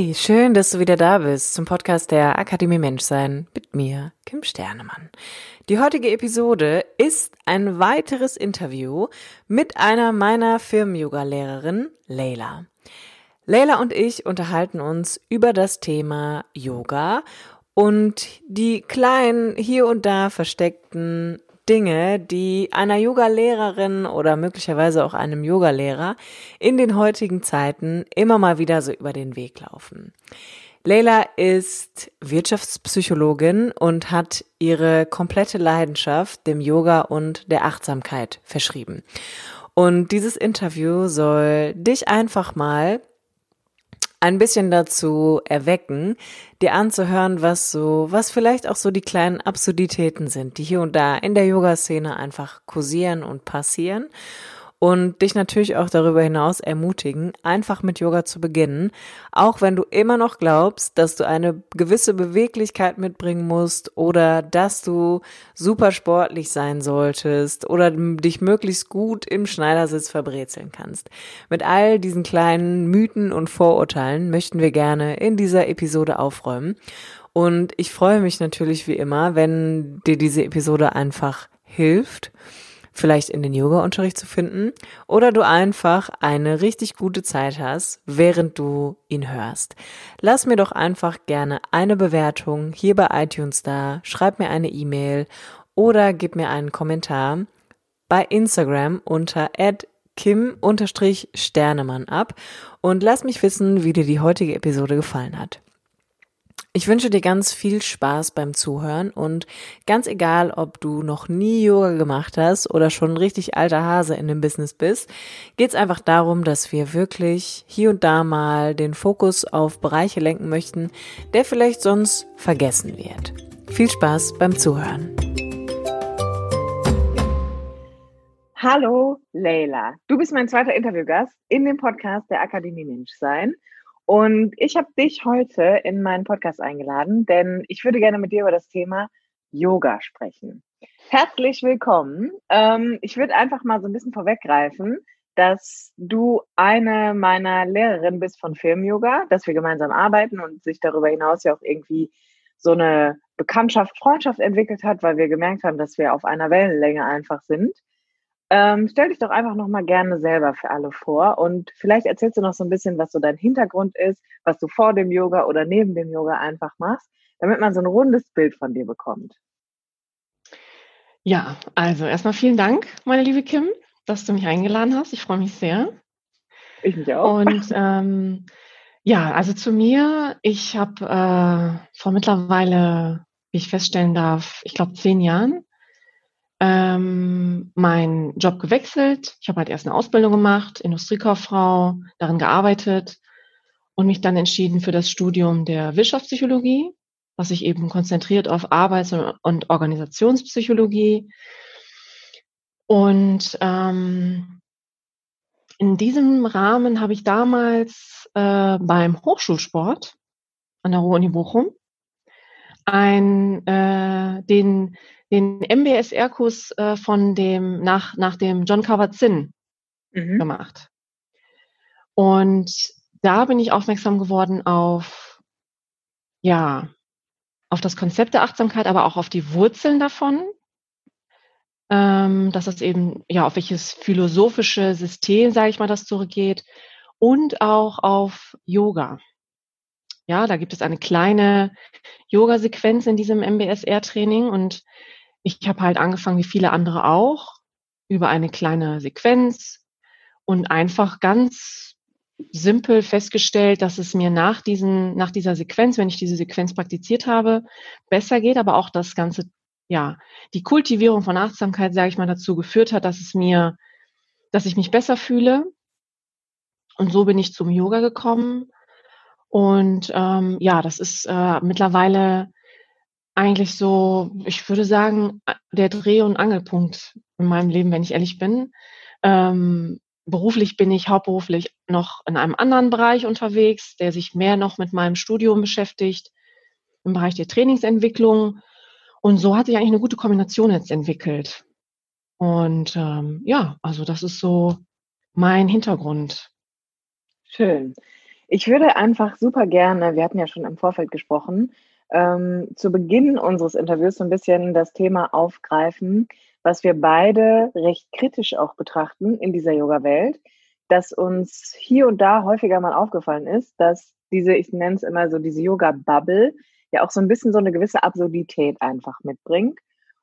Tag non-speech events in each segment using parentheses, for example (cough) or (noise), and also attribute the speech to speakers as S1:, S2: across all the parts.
S1: Hey, schön, dass du wieder da bist zum Podcast der Akademie Menschsein mit mir, Kim Sternemann. Die heutige Episode ist ein weiteres Interview mit einer meiner Firmen-Yoga-Lehrerin, Leila. Leila und ich unterhalten uns über das Thema Yoga und die kleinen hier und da versteckten Dinge, die einer Yoga-Lehrerin oder möglicherweise auch einem Yogalehrer in den heutigen Zeiten immer mal wieder so über den Weg laufen. Leila ist Wirtschaftspsychologin und hat ihre komplette Leidenschaft dem Yoga und der Achtsamkeit verschrieben. Und dieses Interview soll dich einfach mal ein bisschen dazu erwecken, dir anzuhören, was so, was vielleicht auch so die kleinen Absurditäten sind, die hier und da in der Yoga-Szene einfach kursieren und passieren und dich natürlich auch darüber hinaus ermutigen, einfach mit Yoga zu beginnen, auch wenn du immer noch glaubst, dass du eine gewisse Beweglichkeit mitbringen musst oder dass du super sportlich sein solltest oder dich möglichst gut im Schneidersitz verbrezeln kannst. Mit all diesen kleinen Mythen und Vorurteilen möchten wir gerne in dieser Episode aufräumen. Und ich freue mich natürlich wie immer, wenn dir diese Episode einfach hilft vielleicht in den Yoga-Unterricht zu finden oder du einfach eine richtig gute Zeit hast, während du ihn hörst. Lass mir doch einfach gerne eine Bewertung hier bei iTunes da, schreib mir eine E-Mail oder gib mir einen Kommentar bei Instagram unter kim-sternemann ab und lass mich wissen, wie dir die heutige Episode gefallen hat. Ich wünsche dir ganz viel Spaß beim Zuhören und ganz egal, ob du noch nie Yoga gemacht hast oder schon richtig alter Hase in dem Business bist, geht es einfach darum, dass wir wirklich hier und da mal den Fokus auf Bereiche lenken möchten, der vielleicht sonst vergessen wird. Viel Spaß beim Zuhören. Hallo Leila, du bist mein zweiter Interviewgast in dem Podcast der Akademie Menschsein. Und ich habe dich heute in meinen Podcast eingeladen, denn ich würde gerne mit dir über das Thema Yoga sprechen. Herzlich willkommen. Ähm, ich würde einfach mal so ein bisschen vorweggreifen, dass du eine meiner Lehrerinnen bist von Film-Yoga, dass wir gemeinsam arbeiten und sich darüber hinaus ja auch irgendwie so eine Bekanntschaft, Freundschaft entwickelt hat, weil wir gemerkt haben, dass wir auf einer Wellenlänge einfach sind. Ähm, stell dich doch einfach noch mal gerne selber für alle vor und vielleicht erzählst du noch so ein bisschen, was so dein Hintergrund ist, was du vor dem Yoga oder neben dem Yoga einfach machst, damit man so ein rundes Bild von dir bekommt.
S2: Ja, also erstmal vielen Dank, meine liebe Kim, dass du mich eingeladen hast. Ich freue mich sehr.
S1: Ich mich auch.
S2: Und ähm, ja, also zu mir, ich habe äh, vor mittlerweile, wie ich feststellen darf, ich glaube zehn Jahren ähm, meinen Job gewechselt. Ich habe halt erst eine Ausbildung gemacht, Industriekauffrau, darin gearbeitet und mich dann entschieden für das Studium der Wirtschaftspsychologie, was sich eben konzentriert auf Arbeits- und Organisationspsychologie. Und ähm, in diesem Rahmen habe ich damals äh, beim Hochschulsport an der Ruhr-Uni Bochum ein, äh, den den MBSR-Kurs äh, von dem, nach, nach dem John Kabat-Zinn mhm. gemacht. Und da bin ich aufmerksam geworden auf, ja, auf das Konzept der Achtsamkeit, aber auch auf die Wurzeln davon. Ähm, dass es eben, ja, auf welches philosophische System, sage ich mal, das zurückgeht und auch auf Yoga. Ja, da gibt es eine kleine Yoga-Sequenz in diesem MBSR-Training und ich habe halt angefangen, wie viele andere auch, über eine kleine Sequenz und einfach ganz simpel festgestellt, dass es mir nach diesen, nach dieser Sequenz, wenn ich diese Sequenz praktiziert habe, besser geht, aber auch das ganze, ja, die Kultivierung von Achtsamkeit, sage ich mal, dazu geführt hat, dass es mir, dass ich mich besser fühle. Und so bin ich zum Yoga gekommen. Und ähm, ja, das ist äh, mittlerweile eigentlich so, ich würde sagen, der Dreh- und Angelpunkt in meinem Leben, wenn ich ehrlich bin. Ähm, beruflich bin ich hauptberuflich noch in einem anderen Bereich unterwegs, der sich mehr noch mit meinem Studium beschäftigt, im Bereich der Trainingsentwicklung. Und so hat sich eigentlich eine gute Kombination jetzt entwickelt. Und ähm, ja, also das ist so mein Hintergrund.
S3: Schön. Ich würde einfach super gerne, wir hatten ja schon im Vorfeld gesprochen, ähm, zu Beginn unseres Interviews so ein bisschen das Thema aufgreifen, was wir beide recht kritisch auch betrachten in dieser Yoga-Welt, dass uns hier und da häufiger mal aufgefallen ist, dass diese, ich nenne es immer so, diese Yoga-Bubble ja auch so ein bisschen so eine gewisse Absurdität einfach mitbringt.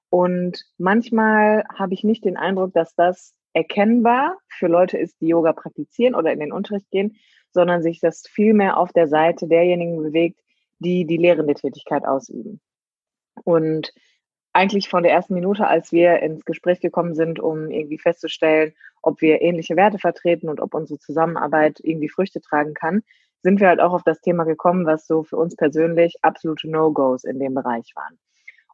S3: Und manchmal habe ich nicht den Eindruck, dass das erkennbar für Leute ist, die Yoga praktizieren oder in den Unterricht gehen, sondern sich das vielmehr auf der Seite derjenigen bewegt, die die lehrende Tätigkeit ausüben. Und eigentlich von der ersten Minute, als wir ins Gespräch gekommen sind, um irgendwie festzustellen, ob wir ähnliche Werte vertreten und ob unsere Zusammenarbeit irgendwie Früchte tragen kann, sind wir halt auch auf das Thema gekommen, was so für uns persönlich absolute No-Gos in dem Bereich waren.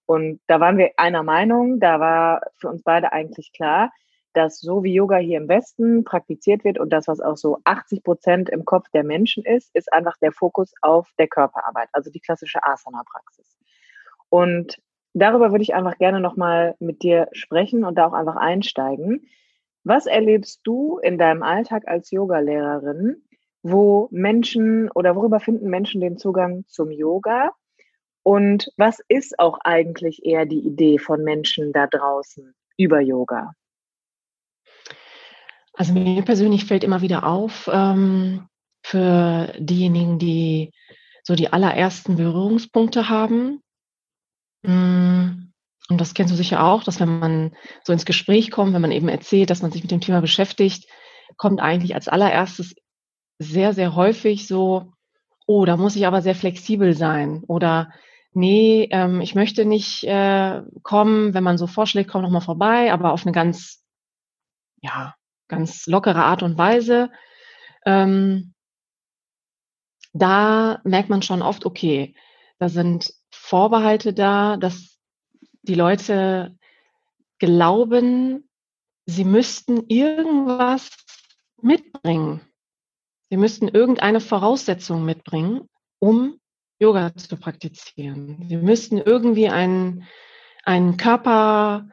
S3: Und da waren wir einer Meinung, da war für uns beide eigentlich klar, dass so wie Yoga hier im Westen praktiziert wird und das, was auch so 80 Prozent im Kopf der Menschen ist, ist einfach der Fokus auf der Körperarbeit, also die klassische Asana-Praxis. Und darüber würde ich einfach gerne nochmal mit dir sprechen und da auch einfach einsteigen. Was erlebst du in deinem Alltag als Yogalehrerin, wo Menschen oder worüber finden Menschen den Zugang zum Yoga? Und was ist auch eigentlich eher die Idee von Menschen da draußen über Yoga?
S2: Also mir persönlich fällt immer wieder auf, ähm, für diejenigen, die so die allerersten Berührungspunkte haben, hm, und das kennst du sicher auch, dass wenn man so ins Gespräch kommt, wenn man eben erzählt, dass man sich mit dem Thema beschäftigt, kommt eigentlich als allererstes sehr, sehr häufig so, oh, da muss ich aber sehr flexibel sein oder nee, ähm, ich möchte nicht äh, kommen, wenn man so vorschlägt, komm noch mal vorbei, aber auf eine ganz, ja, ganz lockere Art und Weise. Ähm, da merkt man schon oft, okay, da sind Vorbehalte da, dass die Leute glauben, sie müssten irgendwas mitbringen. Sie müssten irgendeine Voraussetzung mitbringen, um Yoga zu praktizieren. Sie müssten irgendwie einen, einen Körper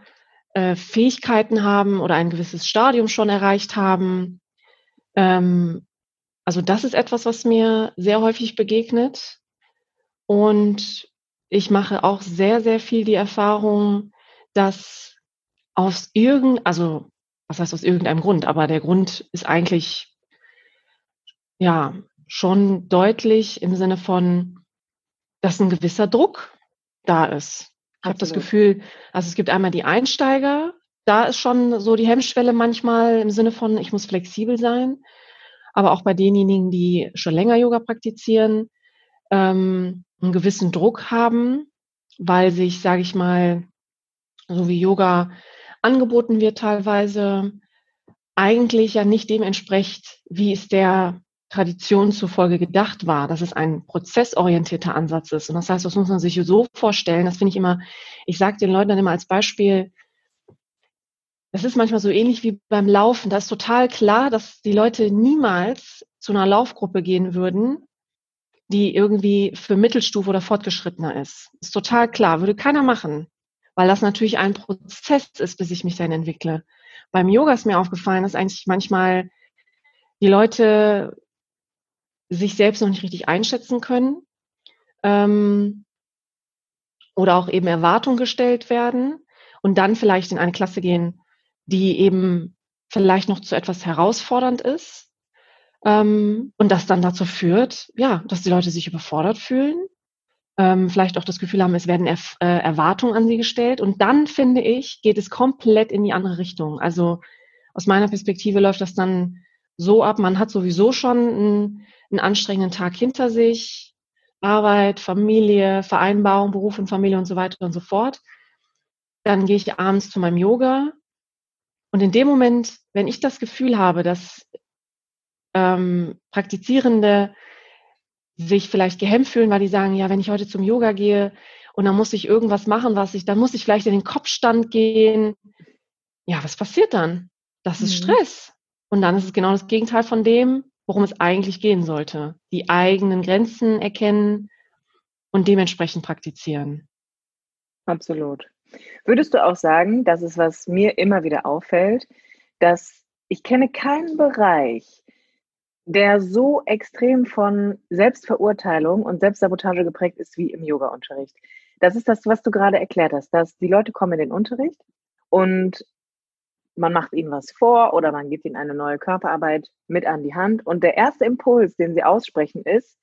S2: äh, Fähigkeiten haben oder ein gewisses Stadium schon erreicht haben. Ähm, also das ist etwas, was mir sehr häufig begegnet. Und ich mache auch sehr, sehr viel die Erfahrung, dass aus irgend, also was heißt aus irgendeinem Grund, aber der Grund ist eigentlich ja schon deutlich im Sinne von, dass ein gewisser Druck da ist. Ich habe das Gefühl, also es gibt einmal die Einsteiger, da ist schon so die Hemmschwelle manchmal im Sinne von, ich muss flexibel sein. Aber auch bei denjenigen, die schon länger Yoga praktizieren, ähm, einen gewissen Druck haben, weil sich, sage ich mal, so wie Yoga angeboten wird teilweise, eigentlich ja nicht dem entspricht, wie es der Tradition zufolge gedacht war, dass es ein prozessorientierter Ansatz ist. Und das heißt, das muss man sich so vorstellen, das finde ich immer, ich sage den Leuten dann immer als Beispiel, das ist manchmal so ähnlich wie beim Laufen. Da ist total klar, dass die Leute niemals zu einer Laufgruppe gehen würden, die irgendwie für Mittelstufe oder Fortgeschrittener ist. Ist total klar, würde keiner machen, weil das natürlich ein Prozess ist, bis ich mich dann entwickle. Beim Yoga ist mir aufgefallen, dass eigentlich manchmal die Leute sich selbst noch nicht richtig einschätzen können ähm, oder auch eben Erwartungen gestellt werden und dann vielleicht in eine Klasse gehen, die eben vielleicht noch zu etwas herausfordernd ist ähm, und das dann dazu führt, ja, dass die Leute sich überfordert fühlen, ähm, vielleicht auch das Gefühl haben, es werden er äh, Erwartungen an sie gestellt. Und dann, finde ich, geht es komplett in die andere Richtung. Also aus meiner Perspektive läuft das dann so ab, man hat sowieso schon einen, einen anstrengenden Tag hinter sich, Arbeit, Familie, Vereinbarung, Beruf und Familie und so weiter und so fort. Dann gehe ich abends zu meinem Yoga. Und in dem Moment, wenn ich das Gefühl habe, dass ähm, Praktizierende sich vielleicht gehemmt fühlen, weil die sagen, ja, wenn ich heute zum Yoga gehe und dann muss ich irgendwas machen, was ich, dann muss ich vielleicht in den Kopfstand gehen. Ja, was passiert dann? Das ist mhm. Stress. Und dann ist es genau das Gegenteil von dem, worum es eigentlich gehen sollte. Die eigenen Grenzen erkennen und dementsprechend praktizieren.
S3: Absolut. Würdest du auch sagen, das ist, was mir immer wieder auffällt, dass ich kenne keinen Bereich, der so extrem von Selbstverurteilung und Selbstsabotage geprägt ist wie im Yoga-Unterricht. Das ist das, was du gerade erklärt hast, dass die Leute kommen in den Unterricht und man macht ihnen was vor oder man gibt ihnen eine neue Körperarbeit mit an die Hand und der erste Impuls, den sie aussprechen, ist,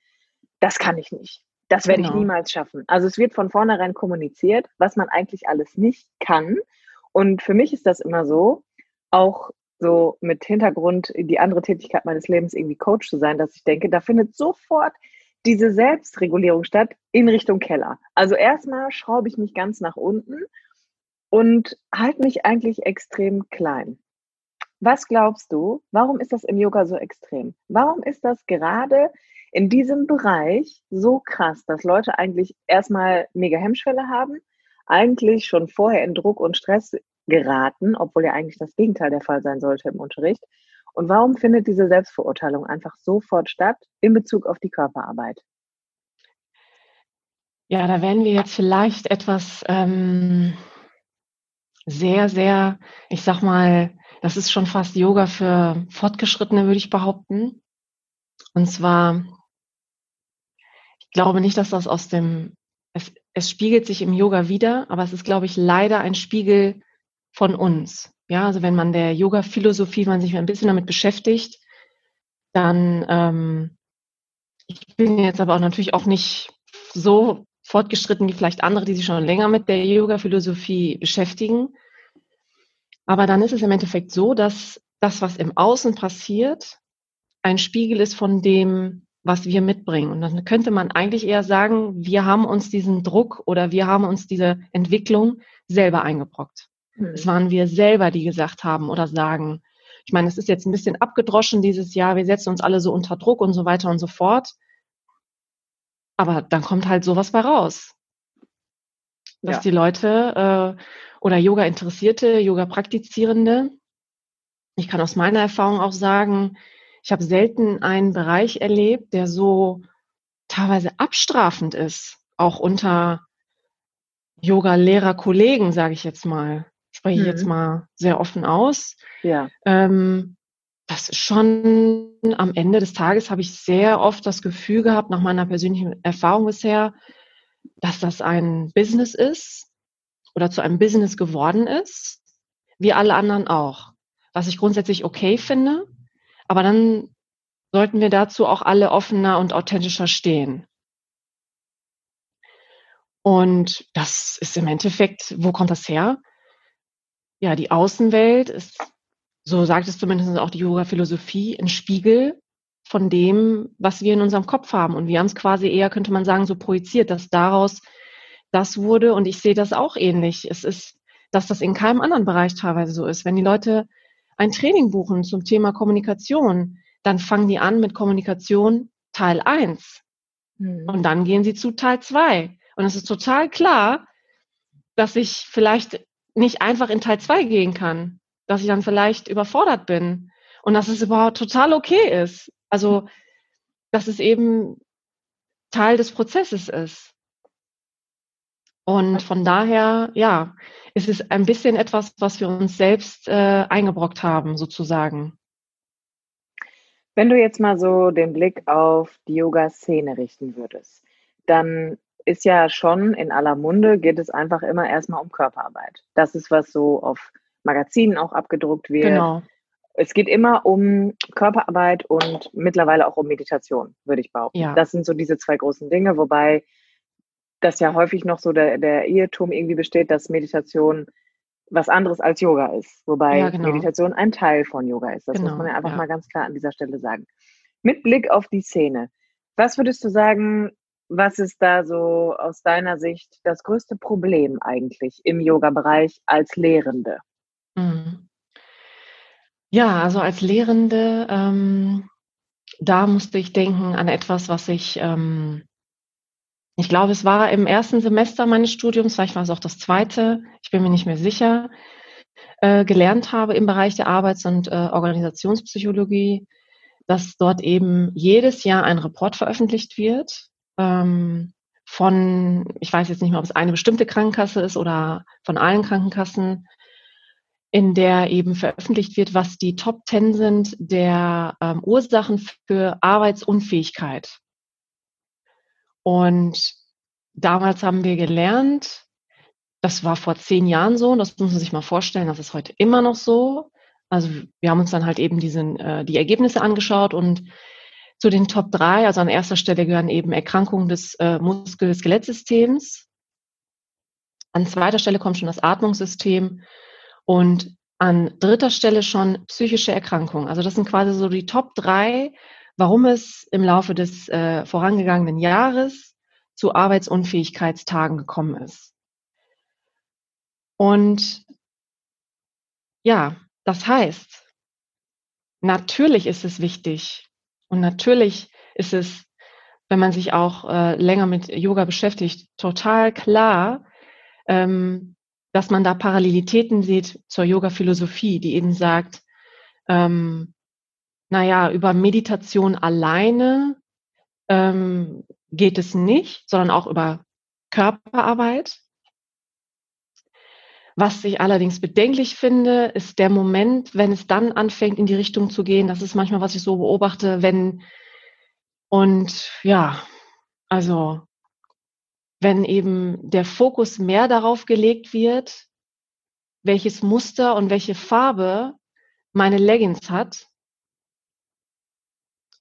S3: das kann ich nicht. Das werde genau. ich niemals schaffen. Also es wird von vornherein kommuniziert, was man eigentlich alles nicht kann. Und für mich ist das immer so, auch so mit Hintergrund die andere Tätigkeit meines Lebens irgendwie Coach zu sein, dass ich denke, da findet sofort diese Selbstregulierung statt in Richtung Keller. Also erstmal schraube ich mich ganz nach unten und halte mich eigentlich extrem klein. Was glaubst du, warum ist das im Yoga so extrem? Warum ist das gerade in diesem Bereich so krass, dass Leute eigentlich erstmal mega Hemmschwelle haben, eigentlich schon vorher in Druck und Stress geraten, obwohl ja eigentlich das Gegenteil der Fall sein sollte im Unterricht. Und warum findet diese Selbstverurteilung einfach sofort statt in Bezug auf die Körperarbeit?
S2: Ja, da werden wir jetzt vielleicht etwas ähm, sehr, sehr, ich sag mal, das ist schon fast Yoga für Fortgeschrittene, würde ich behaupten. Und zwar, ich glaube nicht, dass das aus dem, es, es spiegelt sich im Yoga wieder, aber es ist, glaube ich, leider ein Spiegel von uns. Ja, also wenn man der Yoga-Philosophie, man sich ein bisschen damit beschäftigt, dann, ähm, ich bin jetzt aber auch natürlich auch nicht so fortgeschritten wie vielleicht andere, die sich schon länger mit der Yoga-Philosophie beschäftigen. Aber dann ist es im Endeffekt so, dass das, was im Außen passiert, ein Spiegel ist von dem, was wir mitbringen. Und dann könnte man eigentlich eher sagen, wir haben uns diesen Druck oder wir haben uns diese Entwicklung selber eingebrockt. Mhm. Es waren wir selber, die gesagt haben oder sagen. Ich meine, es ist jetzt ein bisschen abgedroschen dieses Jahr. Wir setzen uns alle so unter Druck und so weiter und so fort. Aber dann kommt halt sowas bei raus. Dass ja. die Leute äh, oder Yoga-Interessierte, Yoga-Praktizierende, ich kann aus meiner Erfahrung auch sagen, ich habe selten einen Bereich erlebt, der so teilweise abstrafend ist, auch unter Yoga-Lehrer-Kollegen, sage ich jetzt mal spreche ich jetzt mhm. mal sehr offen aus. Ja. Ähm, das ist schon am Ende des Tages habe ich sehr oft das Gefühl gehabt, nach meiner persönlichen Erfahrung bisher, dass das ein Business ist oder zu einem Business geworden ist, wie alle anderen auch. Was ich grundsätzlich okay finde, aber dann sollten wir dazu auch alle offener und authentischer stehen. Und das ist im Endeffekt, wo kommt das her? ja, die Außenwelt ist, so sagt es zumindest auch die Yoga-Philosophie, ein Spiegel von dem, was wir in unserem Kopf haben. Und wir haben es quasi eher, könnte man sagen, so projiziert, dass daraus das wurde. Und ich sehe das auch ähnlich. Es ist, dass das in keinem anderen Bereich teilweise so ist. Wenn die Leute ein Training buchen zum Thema Kommunikation, dann fangen die an mit Kommunikation Teil 1. Mhm. Und dann gehen sie zu Teil 2. Und es ist total klar, dass ich vielleicht nicht einfach in Teil 2 gehen kann, dass ich dann vielleicht überfordert bin und dass es überhaupt total okay ist. Also, dass es eben Teil des Prozesses ist. Und von daher, ja, es ist ein bisschen etwas, was wir uns selbst äh, eingebrockt haben, sozusagen.
S3: Wenn du jetzt mal so den Blick auf die Yoga-Szene richten würdest, dann ist ja schon in aller Munde, geht es einfach immer erstmal um Körperarbeit. Das ist, was so auf Magazinen auch abgedruckt wird. Genau. Es geht immer um Körperarbeit und mittlerweile auch um Meditation, würde ich behaupten. Ja. Das sind so diese zwei großen Dinge, wobei das ja häufig noch so der, der Irrtum irgendwie besteht, dass Meditation was anderes als Yoga ist. Wobei ja, genau. Meditation ein Teil von Yoga ist. Das genau, muss man ja einfach ja. mal ganz klar an dieser Stelle sagen. Mit Blick auf die Szene, was würdest du sagen, was ist da so aus deiner Sicht das größte Problem eigentlich im Yoga-Bereich als Lehrende? Mhm.
S2: Ja, also als Lehrende, ähm, da musste ich denken an etwas, was ich, ähm, ich glaube, es war im ersten Semester meines Studiums, vielleicht war es auch das zweite, ich bin mir nicht mehr sicher, äh, gelernt habe im Bereich der Arbeits- und äh, Organisationspsychologie, dass dort eben jedes Jahr ein Report veröffentlicht wird ähm, von, ich weiß jetzt nicht mehr, ob es eine bestimmte Krankenkasse ist oder von allen Krankenkassen, in der eben veröffentlicht wird, was die Top Ten sind der ähm, Ursachen für Arbeitsunfähigkeit. Und damals haben wir gelernt, das war vor zehn Jahren so, das muss man sich mal vorstellen, das ist heute immer noch so. Also wir haben uns dann halt eben diesen, äh, die Ergebnisse angeschaut und zu den Top 3, also an erster Stelle gehören eben Erkrankungen des äh, Muskel-Skelettsystems. An zweiter Stelle kommt schon das Atmungssystem und an dritter Stelle schon psychische Erkrankungen. Also das sind quasi so die Top 3, warum es im Laufe des äh, vorangegangenen Jahres zu Arbeitsunfähigkeitstagen gekommen ist. Und ja, das heißt, natürlich ist es wichtig, und natürlich ist es, wenn man sich auch äh, länger mit Yoga beschäftigt, total klar, ähm, dass man da Parallelitäten sieht zur Yoga-Philosophie, die eben sagt, ähm, naja, über Meditation alleine ähm, geht es nicht, sondern auch über Körperarbeit. Was ich allerdings bedenklich finde, ist der Moment, wenn es dann anfängt, in die Richtung zu gehen. Das ist manchmal, was ich so beobachte, wenn und ja, also wenn eben der Fokus mehr darauf gelegt wird, welches Muster und welche Farbe meine Leggings hat,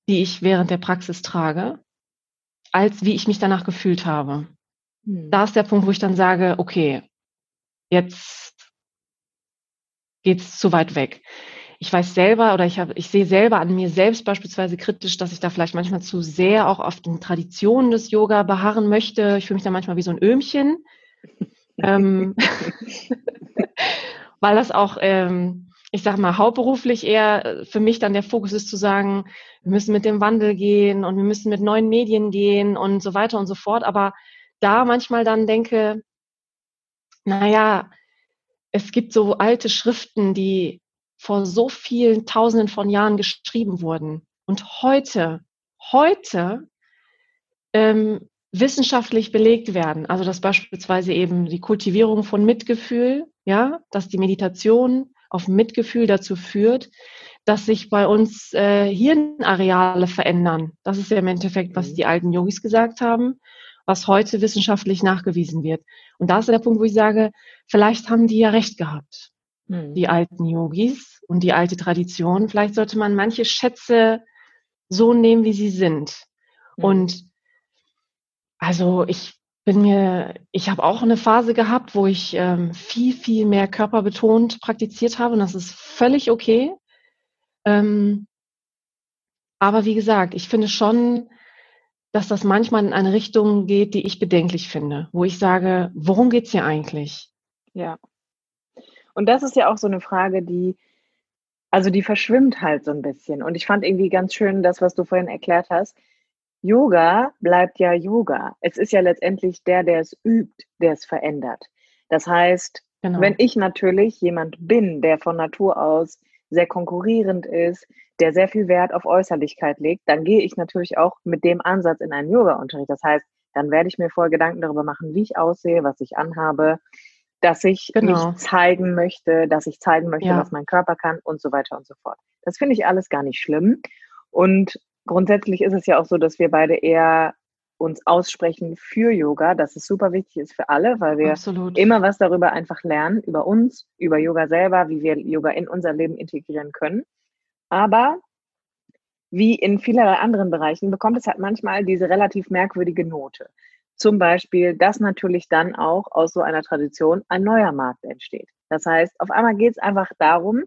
S2: die ich während der Praxis trage, als wie ich mich danach gefühlt habe. Hm. Da ist der Punkt, wo ich dann sage, okay, jetzt geht's zu weit weg. Ich weiß selber oder ich habe, ich sehe selber an mir selbst beispielsweise kritisch, dass ich da vielleicht manchmal zu sehr auch auf den Traditionen des Yoga beharren möchte. Ich fühle mich da manchmal wie so ein Öhmchen. (laughs) ähm, (laughs) weil das auch, ähm, ich sage mal, hauptberuflich eher äh, für mich dann der Fokus ist zu sagen, wir müssen mit dem Wandel gehen und wir müssen mit neuen Medien gehen und so weiter und so fort. Aber da manchmal dann denke, naja, es gibt so alte Schriften, die vor so vielen Tausenden von Jahren geschrieben wurden. Und heute, heute ähm, wissenschaftlich belegt werden. Also dass beispielsweise eben die Kultivierung von Mitgefühl, ja, dass die Meditation auf Mitgefühl dazu führt, dass sich bei uns äh, Hirnareale verändern. Das ist ja im Endeffekt, was mhm. die alten Yogis gesagt haben was heute wissenschaftlich nachgewiesen wird. Und da ist der Punkt, wo ich sage, vielleicht haben die ja recht gehabt, die alten Yogis und die alte Tradition. Vielleicht sollte man manche Schätze so nehmen, wie sie sind. Hm. Und also ich bin mir, ich habe auch eine Phase gehabt, wo ich ähm, viel, viel mehr körperbetont praktiziert habe und das ist völlig okay. Ähm, aber wie gesagt, ich finde schon, dass das manchmal in eine Richtung geht, die ich bedenklich finde, wo ich sage, worum geht es hier eigentlich?
S3: Ja. Und das ist ja auch so eine Frage, die, also die verschwimmt halt so ein bisschen. Und ich fand irgendwie ganz schön das, was du vorhin erklärt hast. Yoga bleibt ja Yoga. Es ist ja letztendlich der, der es übt, der es verändert. Das heißt, genau. wenn ich natürlich jemand bin, der von Natur aus sehr konkurrierend ist, der sehr viel Wert auf Äußerlichkeit legt, dann gehe ich natürlich auch mit dem Ansatz in einen Yoga-Unterricht. Das heißt, dann werde ich mir vorher Gedanken darüber machen, wie ich aussehe, was ich anhabe, dass ich genau. mich zeigen möchte, dass ich zeigen möchte, ja. was mein Körper kann und so weiter und so fort. Das finde ich alles gar nicht schlimm. Und grundsätzlich ist es ja auch so, dass wir beide eher uns aussprechen für Yoga, dass es super wichtig ist für alle, weil wir Absolut. immer was darüber einfach lernen, über uns, über Yoga selber, wie wir Yoga in unser Leben integrieren können. Aber wie in vielerlei anderen Bereichen bekommt es halt manchmal diese relativ merkwürdige Note. Zum Beispiel, dass natürlich dann auch aus so einer Tradition ein neuer Markt entsteht. Das heißt, auf einmal geht es einfach darum,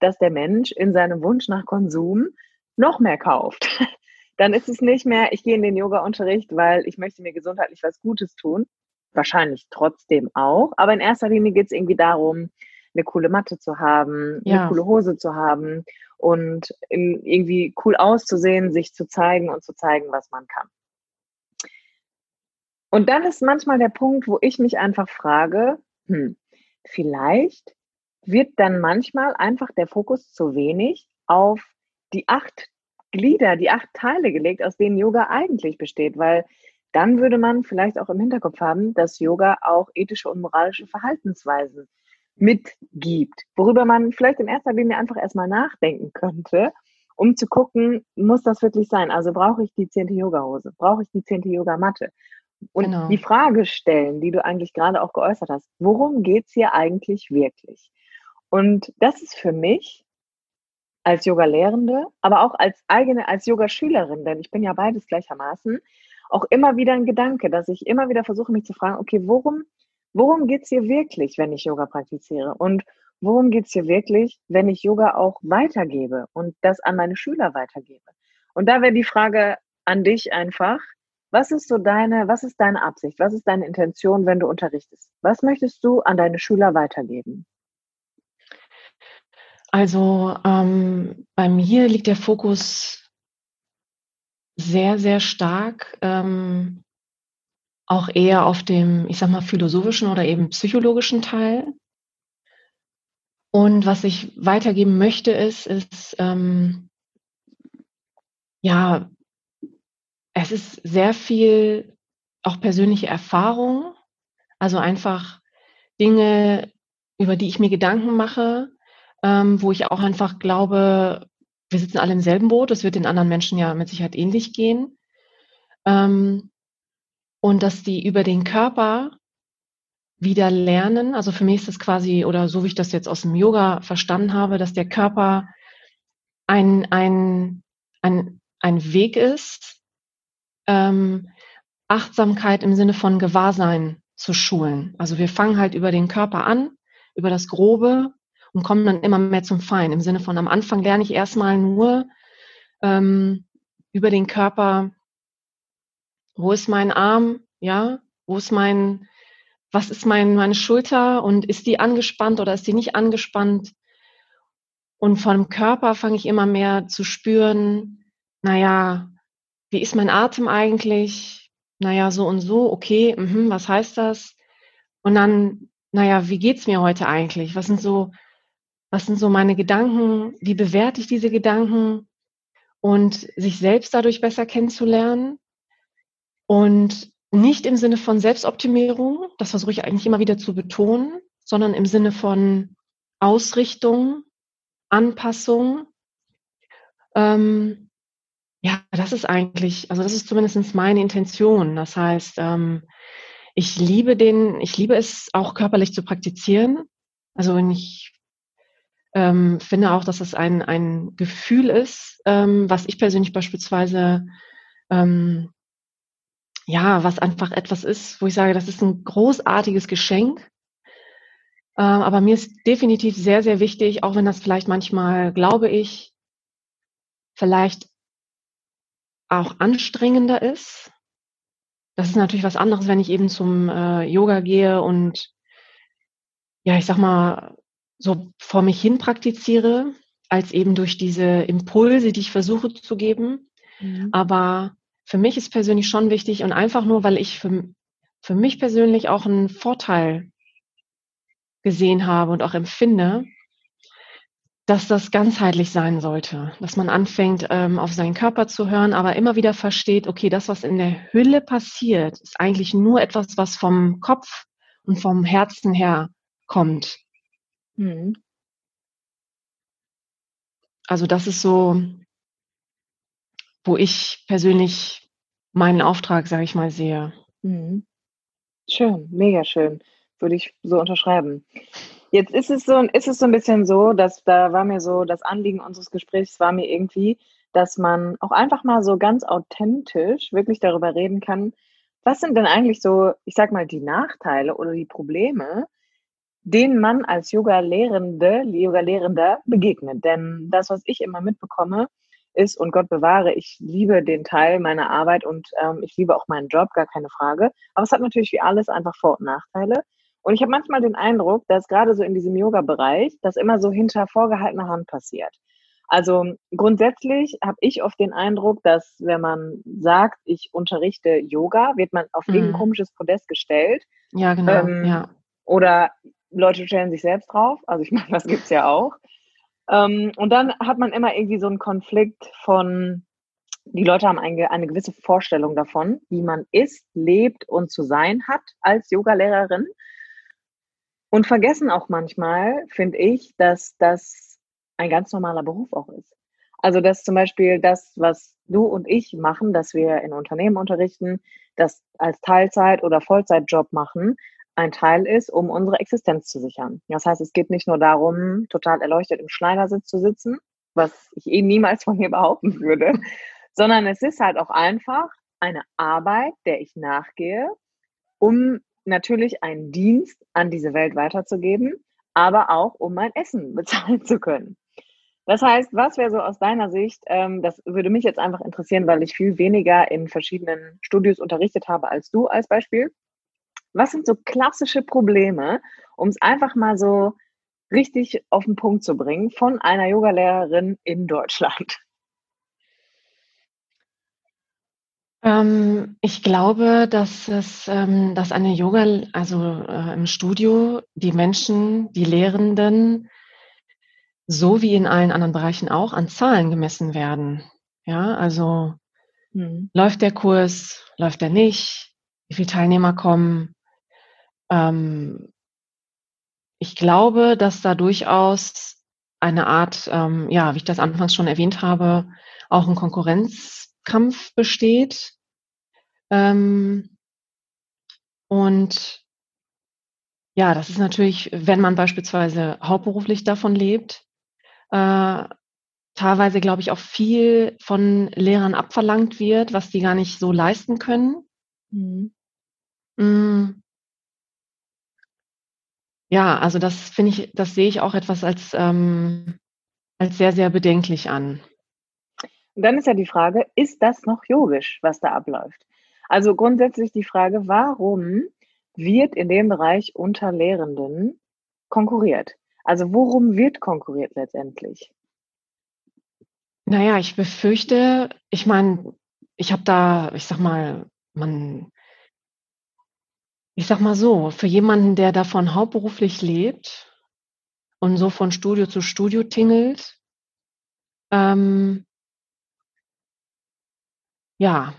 S3: dass der Mensch in seinem Wunsch nach Konsum noch mehr kauft. (laughs) Dann ist es nicht mehr, ich gehe in den Yoga-Unterricht, weil ich möchte mir gesundheitlich was Gutes tun. Wahrscheinlich trotzdem auch. Aber in erster Linie geht es irgendwie darum, eine coole Matte zu haben, ja. eine coole Hose zu haben und irgendwie cool auszusehen, sich zu zeigen und zu zeigen, was man kann. Und dann ist manchmal der Punkt, wo ich mich einfach frage, hm, vielleicht wird dann manchmal einfach der Fokus zu wenig auf die acht Glieder, die acht Teile gelegt, aus denen Yoga eigentlich besteht, weil dann würde man vielleicht auch im Hinterkopf haben, dass Yoga auch ethische und moralische Verhaltensweisen mitgibt, worüber man vielleicht in erster Linie einfach erstmal nachdenken könnte, um zu gucken, muss das wirklich sein? Also brauche ich die zehnte Yoga-Hose? Brauche ich die zehnte Yoga-Matte? Und genau. die Frage stellen, die du eigentlich gerade auch geäußert hast, worum geht es hier eigentlich wirklich? Und das ist für mich als Yoga-Lehrende, aber auch als eigene, als Yoga-Schülerin, denn ich bin ja beides gleichermaßen, auch immer wieder ein Gedanke, dass ich immer wieder versuche, mich zu fragen, okay, worum, worum geht es hier wirklich, wenn ich Yoga praktiziere? Und worum geht es hier wirklich, wenn ich Yoga auch weitergebe und das an meine Schüler weitergebe? Und da wäre die Frage an dich einfach, was ist so deine, was ist deine Absicht? Was ist deine Intention, wenn du unterrichtest? Was möchtest du an deine Schüler weitergeben?
S2: Also ähm, bei mir liegt der Fokus sehr, sehr stark ähm, auch eher auf dem, ich sag mal, philosophischen oder eben psychologischen Teil. Und was ich weitergeben möchte, ist, ist ähm, ja, es ist sehr viel auch persönliche Erfahrung, also einfach Dinge, über die ich mir Gedanken mache, ähm, wo ich auch einfach glaube, wir sitzen alle im selben Boot, das wird den anderen Menschen ja mit Sicherheit ähnlich gehen. Ähm, und dass die über den Körper wieder lernen, also für mich ist das quasi, oder so wie ich das jetzt aus dem Yoga verstanden habe, dass der Körper ein, ein, ein, ein Weg ist, ähm, Achtsamkeit im Sinne von Gewahrsein zu schulen. Also wir fangen halt über den Körper an, über das Grobe, und kommen dann immer mehr zum Fein. Im Sinne von am Anfang lerne ich erstmal nur ähm, über den Körper, wo ist mein Arm, ja, wo ist mein, was ist mein, meine Schulter und ist die angespannt oder ist die nicht angespannt? Und vom Körper fange ich immer mehr zu spüren, naja, wie ist mein Atem eigentlich? Naja, so und so, okay, mh, was heißt das? Und dann, naja, wie geht's mir heute eigentlich? Was sind so was sind so meine Gedanken, wie bewerte ich diese Gedanken und sich selbst dadurch besser kennenzulernen und nicht im Sinne von Selbstoptimierung, das versuche ich eigentlich immer wieder zu betonen, sondern im Sinne von Ausrichtung, Anpassung. Ähm, ja, das ist eigentlich, also das ist zumindest meine Intention. Das heißt, ähm, ich liebe den, ich liebe es auch körperlich zu praktizieren. Also ich ähm, finde auch, dass es ein, ein Gefühl ist, ähm, was ich persönlich beispielsweise, ähm, ja, was einfach etwas ist, wo ich sage, das ist ein großartiges Geschenk. Äh, aber mir ist definitiv sehr, sehr wichtig, auch wenn das vielleicht manchmal, glaube ich, vielleicht auch anstrengender ist. Das ist natürlich was anderes, wenn ich eben zum äh, Yoga gehe und ja, ich sag mal, so vor mich hin praktiziere, als eben durch diese Impulse, die ich versuche zu geben. Mhm. Aber für mich ist persönlich schon wichtig und einfach nur, weil ich für, für mich persönlich auch einen Vorteil gesehen habe und auch empfinde, dass das ganzheitlich sein sollte, dass man anfängt, ähm, auf seinen Körper zu hören, aber immer wieder versteht, okay, das, was in der Hülle passiert, ist eigentlich nur etwas, was vom Kopf und vom Herzen her kommt. Mhm. Also das ist so, wo ich persönlich meinen Auftrag, sage ich mal, sehe. Mhm.
S3: Schön, mega schön. Würde ich so unterschreiben. Jetzt ist es so, ist es so ein bisschen so, dass da war mir so, das Anliegen unseres Gesprächs war mir irgendwie, dass man auch einfach mal so ganz authentisch wirklich darüber reden kann, was sind denn eigentlich so, ich sag mal, die Nachteile oder die Probleme, denen man als Yoga-Lehrende, Yoga-Lehrender begegnet. Denn das, was ich immer mitbekomme, ist, und Gott bewahre, ich liebe den Teil meiner Arbeit und ähm, ich liebe auch meinen Job, gar keine Frage. Aber es hat natürlich wie alles einfach Vor- und Nachteile. Und ich habe manchmal den Eindruck, dass gerade so in diesem Yoga-Bereich das immer so hinter vorgehaltener Hand passiert. Also grundsätzlich habe ich oft den Eindruck, dass wenn man sagt, ich unterrichte Yoga, wird man auf mhm. irgendein komisches Podest gestellt.
S2: Ja, genau. Ähm, ja.
S3: Oder Leute stellen sich selbst drauf. Also ich meine, (laughs) das gibt's ja auch. Ähm, und dann hat man immer irgendwie so einen Konflikt von, die Leute haben eine, eine gewisse Vorstellung davon, wie man ist, lebt und zu sein hat als Yogalehrerin. Und vergessen auch manchmal, finde ich, dass das ein ganz normaler Beruf auch ist. Also dass zum Beispiel das, was du und ich machen, dass wir in Unternehmen unterrichten, das als Teilzeit- oder Vollzeitjob machen, ein Teil ist, um unsere Existenz zu sichern. Das heißt, es geht nicht nur darum, total erleuchtet im Schneidersitz zu sitzen, was ich eh niemals von mir behaupten würde, sondern es ist halt auch einfach eine Arbeit, der ich nachgehe, um natürlich einen Dienst an diese Welt weiterzugeben, aber auch um mein Essen (laughs) bezahlen zu können. Das heißt, was wäre so aus deiner Sicht, ähm, das würde mich jetzt einfach interessieren, weil ich viel weniger in verschiedenen Studios unterrichtet habe als du als Beispiel. Was sind so klassische Probleme, um es einfach mal so richtig auf den Punkt zu bringen von einer Yogalehrerin in Deutschland?
S2: Ähm, ich glaube, dass es, ähm, dass eine Yoga, also äh, im Studio, die Menschen, die Lehrenden, so wie in allen anderen Bereichen auch, an Zahlen gemessen werden. Ja, also hm. läuft der Kurs, läuft er nicht, wie viele Teilnehmer kommen, ähm, ich glaube, dass da durchaus eine Art, ähm, ja, wie ich das anfangs schon erwähnt habe, auch ein Konkurrenzkampf besteht. Ähm, und ja, das ist natürlich, wenn man beispielsweise hauptberuflich davon lebt, äh, teilweise, glaube ich, auch viel von Lehrern abverlangt wird, was die gar nicht so leisten können. Mhm. Mm. Ja, also das finde ich, das sehe ich auch etwas als, ähm, als sehr, sehr bedenklich an.
S3: Und dann ist ja die Frage, ist das noch yogisch, was da abläuft? Also grundsätzlich die Frage, warum wird in dem Bereich unter Lehrenden konkurriert? Also worum wird konkurriert letztendlich?
S2: Naja, ich befürchte, ich meine, ich habe da, ich sag mal, man ich sag mal so, für jemanden, der davon hauptberuflich lebt und so von Studio zu Studio tingelt, ähm, ja,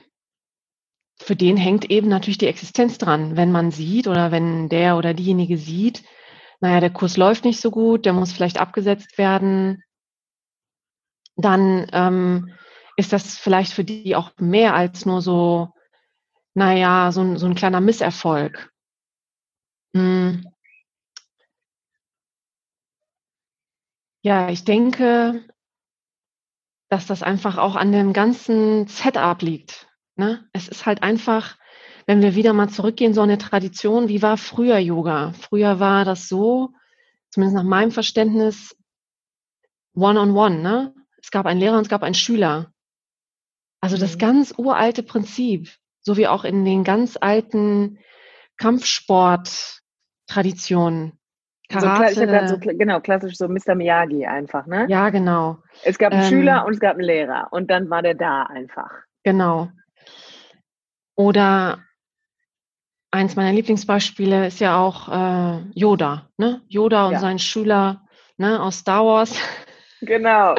S2: für den hängt eben natürlich die Existenz dran. Wenn man sieht oder wenn der oder diejenige sieht, naja, der Kurs läuft nicht so gut, der muss vielleicht abgesetzt werden, dann ähm, ist das vielleicht für die auch mehr als nur so, naja, so so ein kleiner Misserfolg. Hm. Ja, ich denke, dass das einfach auch an dem ganzen Setup liegt. Ne? Es ist halt einfach, wenn wir wieder mal zurückgehen, so eine Tradition, wie war früher Yoga? Früher war das so, zumindest nach meinem Verständnis, one-on-one. -on -one, ne? Es gab einen Lehrer und es gab einen Schüler. Also das mhm. ganz uralte Prinzip, so wie auch in den ganz alten Kampfsport-Traditionen.
S3: Karate. So, habe so genau klassisch so Mr. Miyagi einfach, ne?
S2: Ja, genau.
S3: Es gab einen ähm, Schüler und es gab einen Lehrer und dann war der da einfach.
S2: Genau. Oder eins meiner Lieblingsbeispiele ist ja auch äh, Yoda, ne? Yoda und ja. sein Schüler ne, aus Star Wars.
S3: Genau.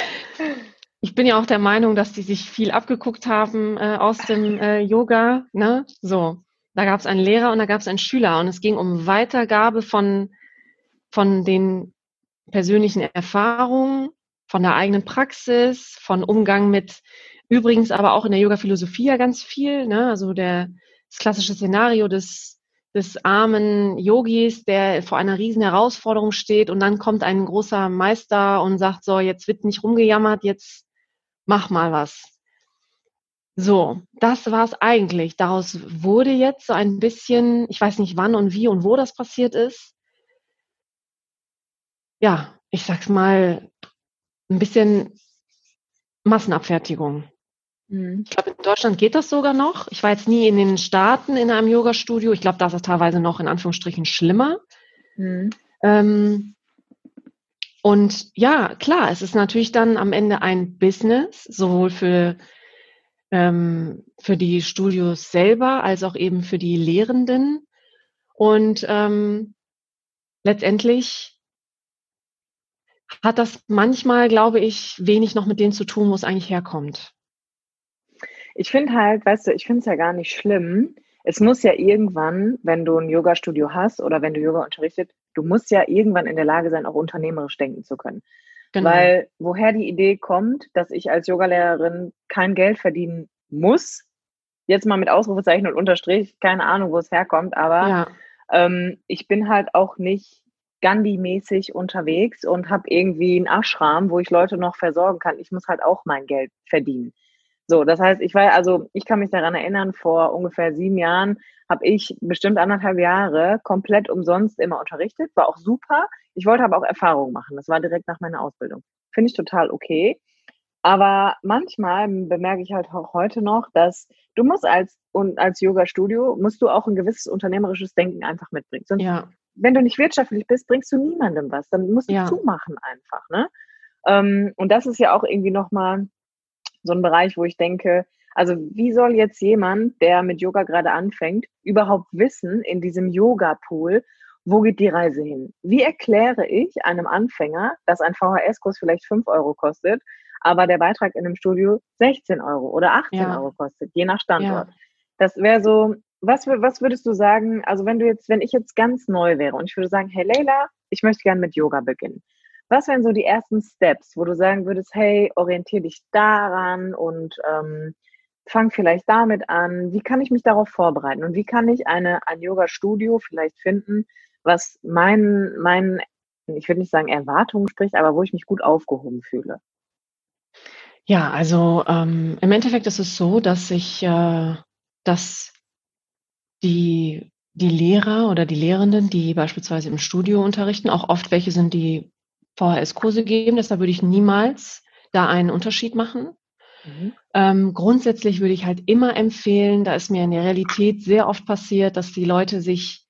S3: (laughs)
S2: ich bin ja auch der Meinung, dass die sich viel abgeguckt haben äh, aus dem äh, Yoga, ne? So. Da gab es einen Lehrer und da gab es einen Schüler und es ging um Weitergabe von, von den persönlichen Erfahrungen, von der eigenen Praxis, von Umgang mit, übrigens aber auch in der Yoga-Philosophie ja ganz viel, ne? also der, das klassische Szenario des, des armen Yogis, der vor einer riesen Herausforderung steht und dann kommt ein großer Meister und sagt so, jetzt wird nicht rumgejammert, jetzt mach mal was. So, das war es eigentlich. Daraus wurde jetzt so ein bisschen, ich weiß nicht wann und wie und wo das passiert ist, ja, ich sag's mal, ein bisschen Massenabfertigung. Mhm. Ich glaube, in Deutschland geht das sogar noch. Ich war jetzt nie in den Staaten in einem Yoga-Studio. Ich glaube, da ist es teilweise noch in Anführungsstrichen schlimmer. Mhm. Ähm, und ja, klar, es ist natürlich dann am Ende ein Business, sowohl für, ähm, für die Studios selber als auch eben für die Lehrenden. Und ähm, letztendlich hat das manchmal, glaube ich, wenig noch mit dem zu tun, wo es eigentlich herkommt.
S3: Ich finde halt, weißt du, ich finde es ja gar nicht schlimm. Es muss ja irgendwann, wenn du ein Yoga-Studio hast oder wenn du Yoga unterrichtet, du musst ja irgendwann in der Lage sein, auch unternehmerisch denken zu können. Genau. Weil woher die Idee kommt, dass ich als Yogalehrerin kein Geld verdienen muss, jetzt mal mit Ausrufezeichen und Unterstrich, keine Ahnung, wo es herkommt, aber ja. ähm, ich bin halt auch nicht Gandhi-mäßig unterwegs und habe irgendwie einen Ashram, wo ich Leute noch versorgen kann. Ich muss halt auch mein Geld verdienen. So, das heißt, ich war, also ich kann mich daran erinnern, vor ungefähr sieben Jahren habe ich bestimmt anderthalb Jahre komplett umsonst immer unterrichtet, war auch super. Ich wollte aber auch Erfahrung machen. Das war direkt nach meiner Ausbildung. Finde ich total okay. Aber manchmal bemerke ich halt auch heute noch, dass du musst als und als Yoga-Studio musst du auch ein gewisses unternehmerisches Denken einfach mitbringen. Sonst ja wenn du nicht wirtschaftlich bist, bringst du niemandem was. Dann musst du ja. zumachen einfach. Ne? Ähm, und das ist ja auch irgendwie nochmal so ein Bereich, wo ich denke, also wie soll jetzt jemand, der mit Yoga gerade anfängt, überhaupt wissen in diesem Yoga-Pool, wo geht die Reise hin? Wie erkläre ich einem Anfänger, dass ein VHS-Kurs vielleicht 5 Euro kostet, aber der Beitrag in einem Studio 16 Euro oder 18 ja. Euro kostet, je nach Standort? Ja. Das wäre so, was, was würdest du sagen, also wenn du jetzt, wenn ich jetzt ganz neu wäre und ich würde sagen, hey Leila, ich möchte gerne mit Yoga beginnen. Was wären so die ersten Steps, wo du sagen würdest, hey, orientier dich daran und ähm, fang vielleicht damit an. Wie kann ich mich darauf vorbereiten und wie kann ich eine, ein Yoga-Studio vielleicht finden, was meinen, meinen, ich würde nicht sagen Erwartungen spricht, aber wo ich mich gut aufgehoben fühle?
S2: Ja, also ähm, im Endeffekt ist es so, dass ich äh, das die, die Lehrer oder die Lehrenden, die beispielsweise im Studio unterrichten, auch oft welche sind, die VHS-Kurse geben. Deshalb würde ich niemals da einen Unterschied machen. Mhm. Ähm, grundsätzlich würde ich halt immer empfehlen, da ist mir in der Realität sehr oft passiert, dass die Leute sich,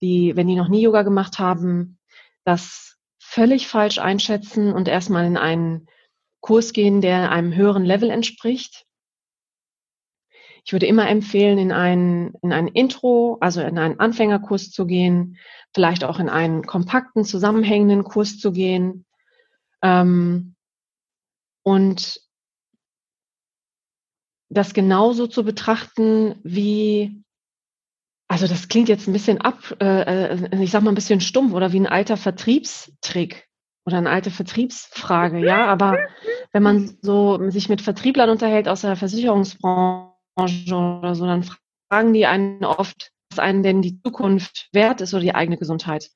S2: die, wenn die noch nie Yoga gemacht haben, das völlig falsch einschätzen und erstmal in einen Kurs gehen, der einem höheren Level entspricht. Ich würde immer empfehlen, in einen, in ein Intro, also in einen Anfängerkurs zu gehen, vielleicht auch in einen kompakten, zusammenhängenden Kurs zu gehen. Ähm, und das genauso zu betrachten wie, also das klingt jetzt ein bisschen ab, äh, äh ich sag mal ein bisschen stumpf oder wie ein alter Vertriebstrick oder eine alte Vertriebsfrage, ja, aber (laughs) wenn man so sich mit Vertrieblern unterhält aus der Versicherungsbranche, oder so, dann fragen die einen oft, was einen denn die Zukunft wert ist oder die eigene Gesundheit.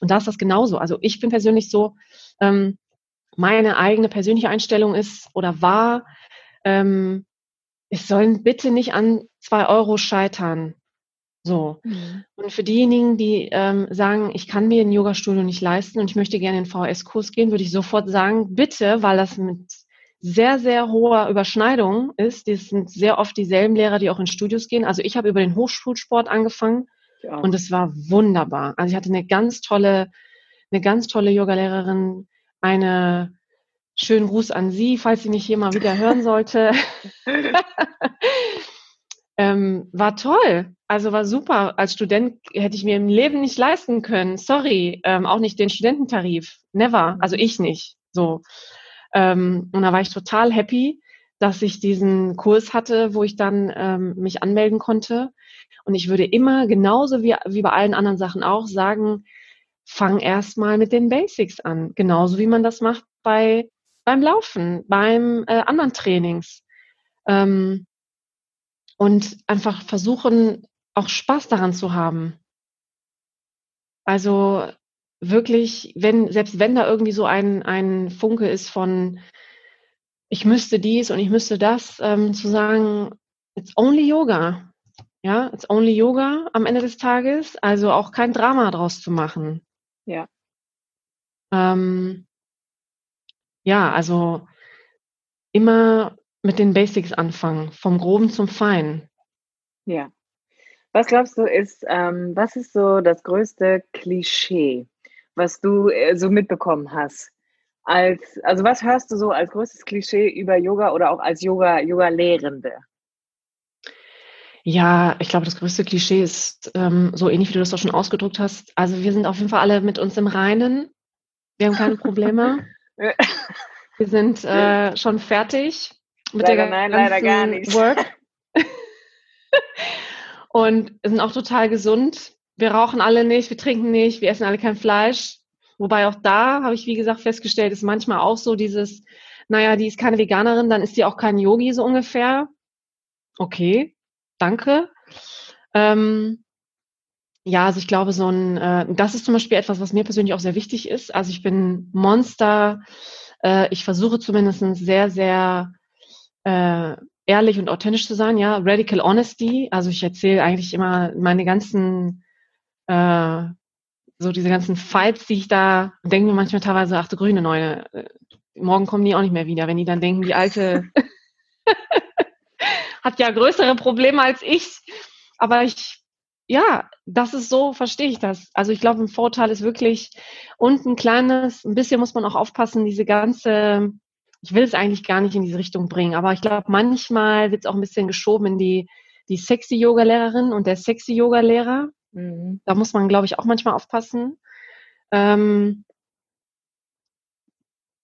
S2: Und da ist das genauso. Also ich bin persönlich so, ähm, meine eigene persönliche Einstellung ist oder war, ähm, es sollen bitte nicht an zwei Euro scheitern. So. Mhm. Und für diejenigen, die ähm, sagen, ich kann mir ein Yoga-Studio nicht leisten und ich möchte gerne in den VS-Kurs gehen, würde ich sofort sagen, bitte, weil das mit sehr, sehr hoher Überschneidung ist. Das sind sehr oft dieselben Lehrer, die auch in Studios gehen. Also ich habe über den Hochschulsport angefangen ja. und es war wunderbar. Also ich hatte eine ganz tolle, eine ganz tolle Yogalehrerin, eine schönen Gruß an Sie, falls sie nicht hier mal wieder hören sollte. (laughs) ähm, war toll. Also war super. Als Student hätte ich mir im Leben nicht leisten können. Sorry, ähm, auch nicht den Studententarif. Never. Also ich nicht. So. Ähm, und da war ich total happy, dass ich diesen Kurs hatte, wo ich dann ähm, mich anmelden konnte. Und ich würde immer genauso wie, wie bei allen anderen Sachen auch sagen, fang erstmal mit den Basics an. Genauso wie man das macht bei, beim Laufen, beim äh, anderen Trainings. Ähm, und einfach versuchen, auch Spaß daran zu haben. Also wirklich, wenn, selbst wenn da irgendwie so ein, ein Funke ist von, ich müsste dies und ich müsste das, ähm, zu sagen, it's only Yoga. Ja, it's only Yoga am Ende des Tages, also auch kein Drama draus zu machen.
S3: Ja.
S2: Ähm, ja, also immer mit den Basics anfangen, vom Groben zum Feinen.
S3: Ja. Was glaubst du, ist, ähm, was ist so das größte Klischee, was du äh, so mitbekommen hast? Als, also was hörst du so als größtes Klischee über Yoga oder auch als Yoga, Yoga-Lehrende?
S2: Ja, ich glaube, das größte Klischee ist ähm, so ähnlich, wie du das auch schon ausgedrückt hast. Also wir sind auf jeden Fall alle mit uns im Reinen. Wir haben keine Probleme. (laughs) wir sind äh, schon fertig
S3: mit leider der nein, leider gar nicht. Work. (laughs)
S2: Und sind auch total gesund. Wir rauchen alle nicht, wir trinken nicht, wir essen alle kein Fleisch. Wobei auch da habe ich, wie gesagt, festgestellt, ist manchmal auch so dieses, naja, die ist keine Veganerin, dann ist die auch kein Yogi so ungefähr. Okay, danke. Ähm, ja, also ich glaube, so ein, äh, das ist zum Beispiel etwas, was mir persönlich auch sehr wichtig ist. Also ich bin Monster. Äh, ich versuche zumindest sehr, sehr äh, ehrlich und authentisch zu sein. Ja, Radical Honesty. Also ich erzähle eigentlich immer meine ganzen, äh, so diese ganzen Fights, die ich da denke mir manchmal teilweise, ach du grüne Neune, äh, morgen kommen die auch nicht mehr wieder, wenn die dann denken, die alte (laughs) hat ja größere Probleme als ich. Aber ich, ja, das ist so, verstehe ich das. Also ich glaube, ein Vorteil ist wirklich, und ein kleines, ein bisschen muss man auch aufpassen, diese ganze, ich will es eigentlich gar nicht in diese Richtung bringen, aber ich glaube, manchmal wird es auch ein bisschen geschoben in die, die sexy Yoga-Lehrerin und der sexy Yoga-Lehrer. Mhm. Da muss man, glaube ich, auch manchmal aufpassen. Ähm,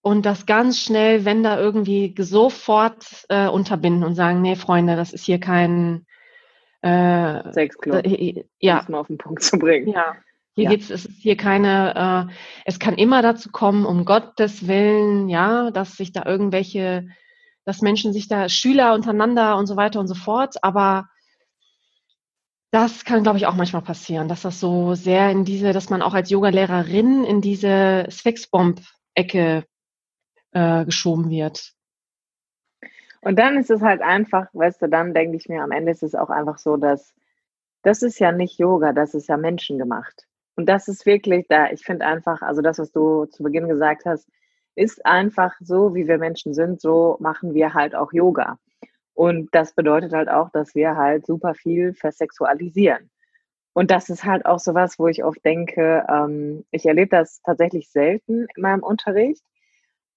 S2: und das ganz schnell, wenn da irgendwie sofort äh, unterbinden und sagen, nee, Freunde, das ist hier kein
S3: äh, Sexclub. Äh,
S2: ja.
S3: Um mal auf den Punkt zu bringen.
S2: Ja. Hier ja. geht's, es ist hier keine, äh, es kann immer dazu kommen, um Gottes Willen, ja, dass sich da irgendwelche, dass Menschen sich da, Schüler untereinander und so weiter und so fort, aber das kann, glaube ich, auch manchmal passieren, dass das so sehr in diese, dass man auch als Yogalehrerin in diese Sexbomb-Ecke äh, geschoben wird.
S3: Und dann ist es halt einfach, weißt du, dann denke ich mir, am Ende ist es auch einfach so, dass das ist ja nicht Yoga, das ist ja menschengemacht. Und das ist wirklich da, ich finde einfach, also das, was du zu Beginn gesagt hast, ist einfach so, wie wir Menschen sind, so machen wir halt auch Yoga. Und das bedeutet halt auch, dass wir halt super viel versexualisieren. Und das ist halt auch sowas, wo ich oft denke, ähm, ich erlebe das tatsächlich selten in meinem Unterricht,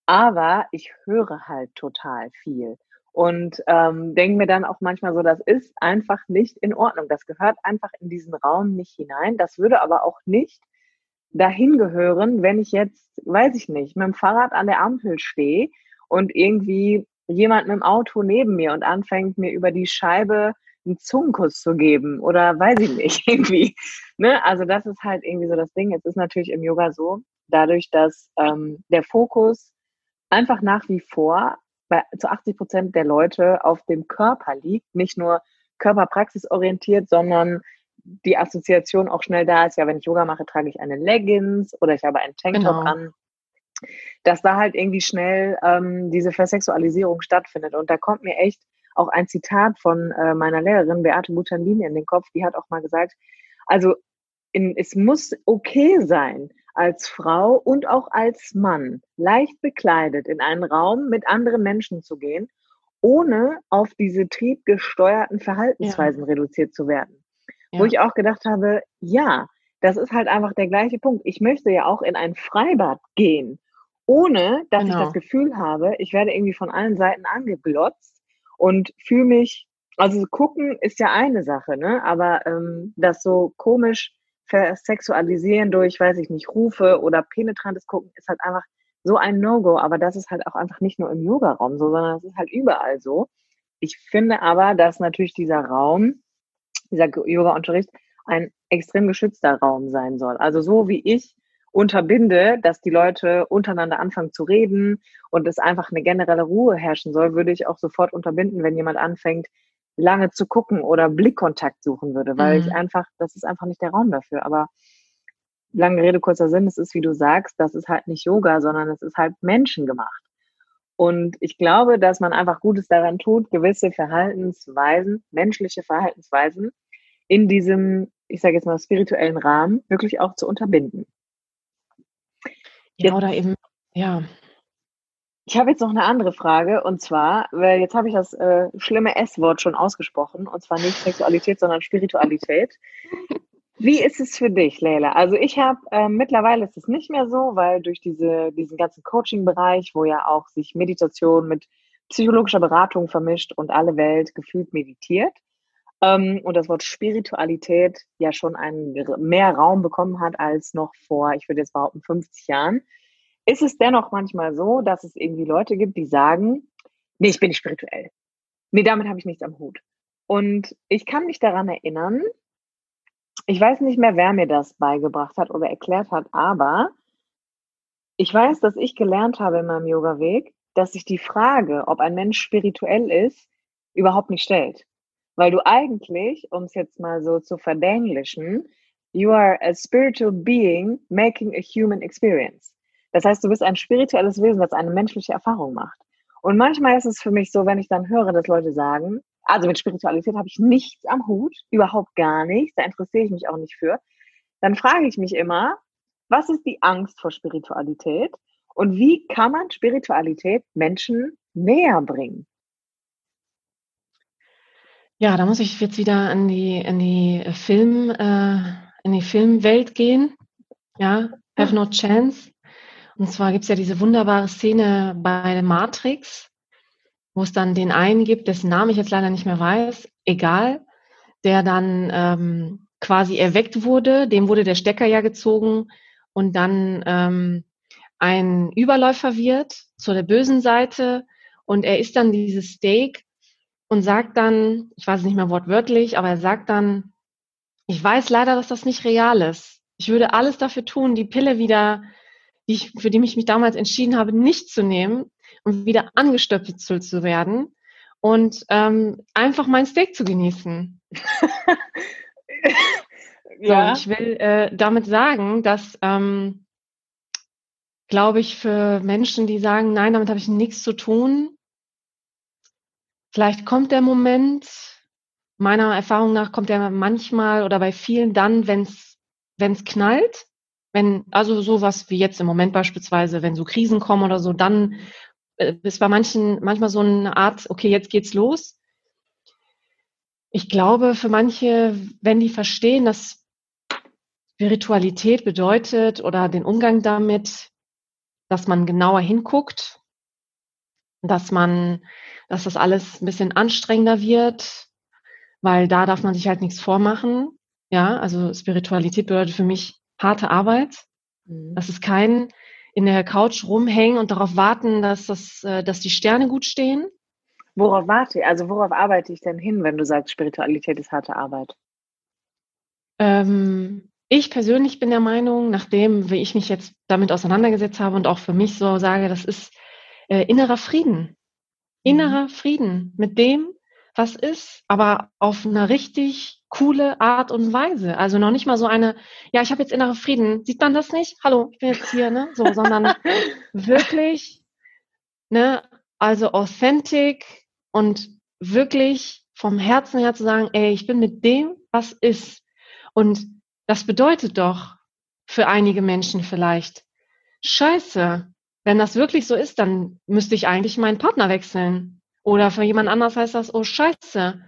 S3: aber ich höre halt total viel und ähm, denke mir dann auch manchmal so, das ist einfach nicht in Ordnung. Das gehört einfach in diesen Raum nicht hinein. Das würde aber auch nicht dahin gehören, wenn ich jetzt, weiß ich nicht, mit dem Fahrrad an der Ampel stehe und irgendwie jemand mit dem Auto neben mir und anfängt mir über die Scheibe einen Zungenkuss zu geben oder weiß ich nicht, (laughs) irgendwie. Ne? Also das ist halt irgendwie so das Ding. Es ist natürlich im Yoga so, dadurch, dass ähm, der Fokus einfach nach wie vor bei, zu 80 Prozent der Leute auf dem Körper liegt, nicht nur körperpraxisorientiert, sondern die Assoziation auch schnell da ist, ja, wenn ich Yoga mache, trage ich eine Leggings oder ich habe einen Tanktop genau. an, dass da halt irgendwie schnell ähm, diese Versexualisierung stattfindet. Und da kommt mir echt auch ein Zitat von äh, meiner Lehrerin Beate Butandini in den Kopf, die hat auch mal gesagt, also in, es muss okay sein, als Frau und auch als Mann leicht bekleidet in einen Raum mit anderen Menschen zu gehen, ohne auf diese triebgesteuerten Verhaltensweisen ja. reduziert zu werden. Ja. Wo ich auch gedacht habe, ja, das ist halt einfach der gleiche Punkt. Ich möchte ja auch in ein Freibad gehen, ohne dass genau. ich das Gefühl habe, ich werde irgendwie von allen Seiten angeglotzt und fühle mich, also gucken ist ja eine Sache, ne? Aber ähm, das so komisch versexualisieren durch, weiß ich nicht, Rufe oder penetrantes Gucken ist halt einfach so ein No-Go. Aber das ist halt auch einfach nicht nur im Yoga-Raum so, sondern es ist halt überall so. Ich finde aber, dass natürlich dieser Raum, dieser Yoga-Unterricht ein extrem geschützter Raum sein soll. Also so wie ich unterbinde, dass die Leute untereinander anfangen zu reden und es einfach eine generelle Ruhe herrschen soll, würde ich auch sofort unterbinden, wenn jemand anfängt, lange zu gucken oder Blickkontakt suchen würde, weil mhm. ich einfach, das ist einfach nicht der Raum dafür. Aber lange Rede, kurzer Sinn, es ist, wie du sagst, das ist halt nicht Yoga, sondern es ist halt menschengemacht. Und ich glaube, dass man einfach Gutes daran tut, gewisse Verhaltensweisen, menschliche Verhaltensweisen in diesem, ich sage jetzt mal, spirituellen Rahmen wirklich auch zu unterbinden.
S2: Ja, oder eben, ja.
S3: Ich habe jetzt noch eine andere Frage und zwar, weil jetzt habe ich das äh, schlimme S-Wort schon ausgesprochen und zwar nicht Sexualität, sondern Spiritualität. Wie ist es für dich, Leila? Also ich habe äh, mittlerweile ist es nicht mehr so, weil durch diese, diesen ganzen Coaching-Bereich, wo ja auch sich Meditation mit psychologischer Beratung vermischt und alle Welt gefühlt meditiert und das Wort Spiritualität ja schon einen mehr Raum bekommen hat als noch vor, ich würde jetzt behaupten, 50 Jahren ist es dennoch manchmal so, dass es irgendwie Leute gibt, die sagen, nee, ich bin nicht spirituell. Nee, damit habe ich nichts am Hut. Und ich kann mich daran erinnern, ich weiß nicht mehr, wer mir das beigebracht hat oder erklärt hat, aber ich weiß, dass ich gelernt habe in meinem Yoga-Weg, dass sich die Frage, ob ein Mensch spirituell ist, überhaupt nicht stellt. Weil du eigentlich, um es jetzt mal so zu verdenglischen, you are a spiritual being making a human experience. Das heißt, du bist ein spirituelles Wesen, das eine menschliche Erfahrung macht. Und manchmal ist es für mich so, wenn ich dann höre, dass Leute sagen, also mit Spiritualität habe ich nichts am Hut, überhaupt gar nichts, da interessiere ich mich auch nicht für, dann frage ich mich immer, was ist die Angst vor Spiritualität und wie kann man Spiritualität Menschen näher bringen?
S2: Ja, da muss ich jetzt wieder in die, in die Film, äh, in die Filmwelt gehen. Ja, Have No Chance. Und zwar gibt es ja diese wunderbare Szene bei Matrix, wo es dann den einen gibt, dessen Namen ich jetzt leider nicht mehr weiß, egal, der dann ähm, quasi erweckt wurde, dem wurde der Stecker ja gezogen und dann ähm, ein Überläufer wird zu der bösen Seite und er isst dann dieses Steak und sagt dann, ich weiß es nicht mehr wortwörtlich, aber er sagt dann, ich weiß leider, dass das nicht real ist. Ich würde alles dafür tun, die Pille wieder die ich, für die ich mich damals entschieden habe, nicht zu nehmen und wieder angestöpselt zu werden und ähm, einfach mein Steak zu genießen. (laughs) ja. So, ich will äh, damit sagen, dass, ähm, glaube ich, für Menschen, die sagen, nein, damit habe ich nichts zu tun, vielleicht kommt der Moment, meiner Erfahrung nach kommt er manchmal oder bei vielen dann, wenn es knallt wenn, also sowas wie jetzt im Moment beispielsweise, wenn so Krisen kommen oder so, dann äh, ist bei manchen manchmal so eine Art, okay, jetzt geht's los. Ich glaube, für manche, wenn die verstehen, dass Spiritualität bedeutet oder den Umgang damit, dass man genauer hinguckt, dass man, dass das alles ein bisschen anstrengender wird, weil da darf man sich halt nichts vormachen. Ja, also Spiritualität bedeutet für mich harte Arbeit. Mhm. Das ist kein in der Couch rumhängen und darauf warten, dass, das, äh, dass die Sterne gut stehen.
S3: Worauf warte ich? Also worauf arbeite ich denn hin, wenn du sagst, Spiritualität ist harte Arbeit?
S2: Ähm, ich persönlich bin der Meinung, nachdem wie ich mich jetzt damit auseinandergesetzt habe und auch für mich so sage, das ist äh, innerer Frieden. Innerer mhm. Frieden mit dem, was ist, aber auf einer richtig coole Art und Weise. Also noch nicht mal so eine, ja, ich habe jetzt innere Frieden. Sieht man das nicht? Hallo, ich bin jetzt hier, ne? So, sondern (laughs) wirklich, ne, also authentic und wirklich vom Herzen her zu sagen, ey, ich bin mit dem, was ist. Und das bedeutet doch für einige Menschen vielleicht, scheiße, wenn das wirklich so ist, dann müsste ich eigentlich meinen Partner wechseln. Oder für jemand anders heißt das, oh scheiße,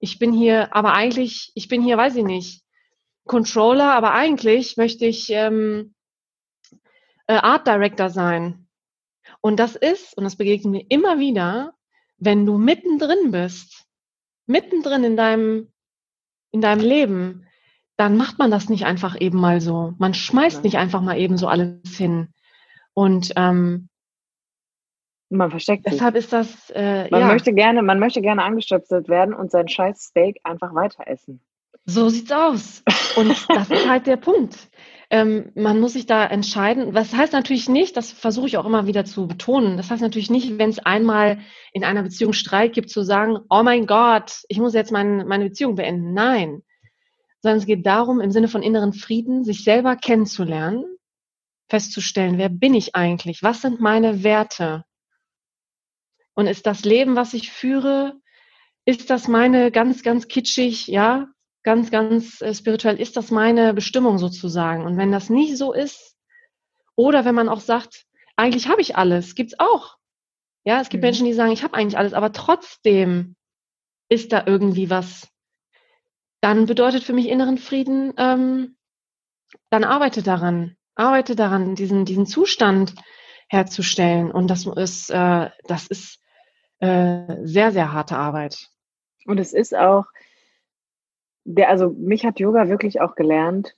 S2: ich bin hier, aber eigentlich, ich bin hier, weiß ich nicht, Controller, aber eigentlich möchte ich ähm, äh, Art Director sein. Und das ist, und das begegnet mir immer wieder, wenn du mittendrin bist, mittendrin in deinem, in deinem Leben, dann macht man das nicht einfach eben mal so. Man schmeißt nicht einfach mal eben so alles hin. Und ähm,
S3: man versteckt
S2: sich. Deshalb ist das. Äh,
S3: man ja. möchte gerne, man möchte gerne angestöpselt werden und sein scheiß Steak einfach weiter essen.
S2: So sieht's aus. Und das ist halt der Punkt. Ähm, man muss sich da entscheiden. Was heißt natürlich nicht, das versuche ich auch immer wieder zu betonen. Das heißt natürlich nicht, wenn es einmal in einer Beziehung Streit gibt, zu sagen, oh mein Gott, ich muss jetzt mein, meine Beziehung beenden. Nein. Sondern es geht darum, im Sinne von inneren Frieden, sich selber kennenzulernen, festzustellen, wer bin ich eigentlich? Was sind meine Werte? Und ist das Leben, was ich führe, ist das meine ganz, ganz kitschig, ja, ganz, ganz äh, spirituell, ist das meine Bestimmung sozusagen? Und wenn das nicht so ist, Oder wenn man auch sagt, eigentlich habe ich alles, gibt's auch. Ja, es gibt mhm. Menschen, die sagen, ich habe eigentlich alles, aber trotzdem ist da irgendwie was. Dann bedeutet für mich inneren Frieden, ähm, dann arbeite daran, arbeite daran, diesen, diesen Zustand herzustellen. Und das ist, äh, das ist äh, sehr, sehr harte Arbeit.
S3: Und es ist auch, der, also mich hat Yoga wirklich auch gelernt,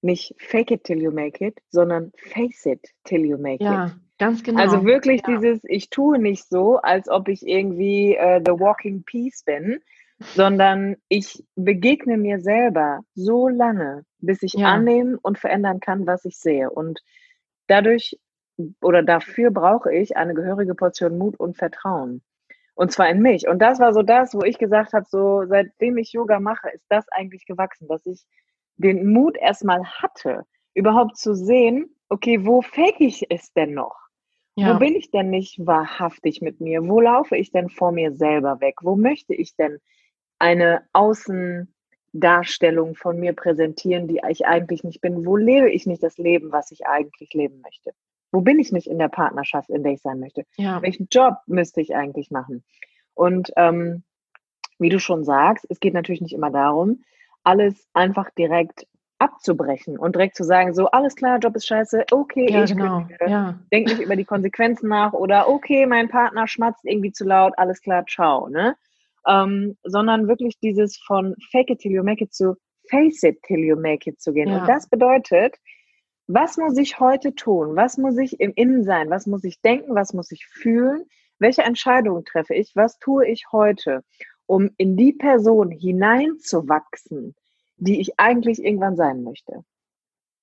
S3: nicht fake it till you make it, sondern face it till you make
S2: ja,
S3: it.
S2: Ganz genau.
S3: Also wirklich ja. dieses, ich tue nicht so, als ob ich irgendwie äh, The Walking Peace bin, sondern ich begegne mir selber so lange, bis ich ja. annehmen und verändern kann, was ich sehe. Und dadurch oder dafür brauche ich eine gehörige Portion Mut und Vertrauen. Und zwar in mich. Und das war so das, wo ich gesagt habe, so seitdem ich Yoga mache, ist das eigentlich gewachsen, dass ich den Mut erstmal hatte, überhaupt zu sehen, okay, wo fake ich es denn noch? Ja. Wo bin ich denn nicht wahrhaftig mit mir? Wo laufe ich denn vor mir selber weg? Wo möchte ich denn eine Außendarstellung von mir präsentieren, die ich eigentlich nicht bin? Wo lebe ich nicht das Leben, was ich eigentlich leben möchte? Wo bin ich nicht in der Partnerschaft, in der ich sein möchte? Ja. Welchen Job müsste ich eigentlich machen? Und ähm, wie du schon sagst, es geht natürlich nicht immer darum, alles einfach direkt abzubrechen und direkt zu sagen, so, alles klar, Job ist scheiße, okay, ja, ich genau. ja. denk nicht über die Konsequenzen nach oder okay, mein Partner schmatzt irgendwie zu laut, alles klar, ciao, ne? Ähm, sondern wirklich dieses von fake it till you make it zu face it till you make it zu gehen. Ja. Und das bedeutet, was muss ich heute tun? Was muss ich im Innen sein? Was muss ich denken? Was muss ich fühlen? Welche Entscheidungen treffe ich? Was tue ich heute, um in die Person hineinzuwachsen, die ich eigentlich irgendwann sein möchte?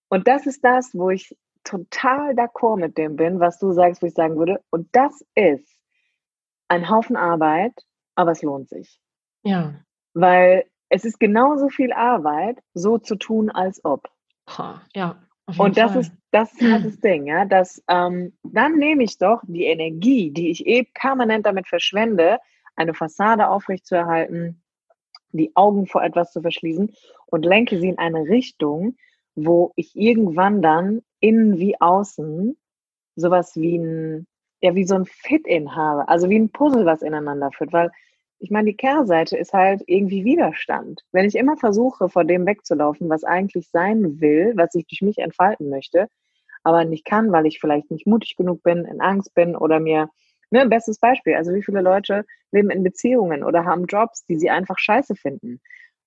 S3: Und das ist das, wo ich total d'accord mit dem bin, was du sagst, wo ich sagen würde. Und das ist ein Haufen Arbeit, aber es lohnt sich.
S2: Ja.
S3: Weil es ist genauso viel Arbeit, so zu tun, als ob.
S2: Ja.
S3: Und das Fall. ist das ist halt (clears throat) das Ding, ja, dass ähm, dann nehme ich doch die Energie, die ich eben permanent damit verschwende, eine Fassade aufrechtzuerhalten, die Augen vor etwas zu verschließen und lenke sie in eine Richtung, wo ich irgendwann dann innen wie außen sowas wie ein, ja, wie so ein Fit-In habe, also wie ein Puzzle, was ineinander führt, weil ich meine, die Kehrseite ist halt irgendwie Widerstand. Wenn ich immer versuche, vor dem wegzulaufen, was eigentlich sein will, was ich durch mich entfalten möchte, aber nicht kann, weil ich vielleicht nicht mutig genug bin, in Angst bin oder mir, ne, bestes Beispiel, also wie viele Leute leben in Beziehungen oder haben Jobs, die sie einfach scheiße finden.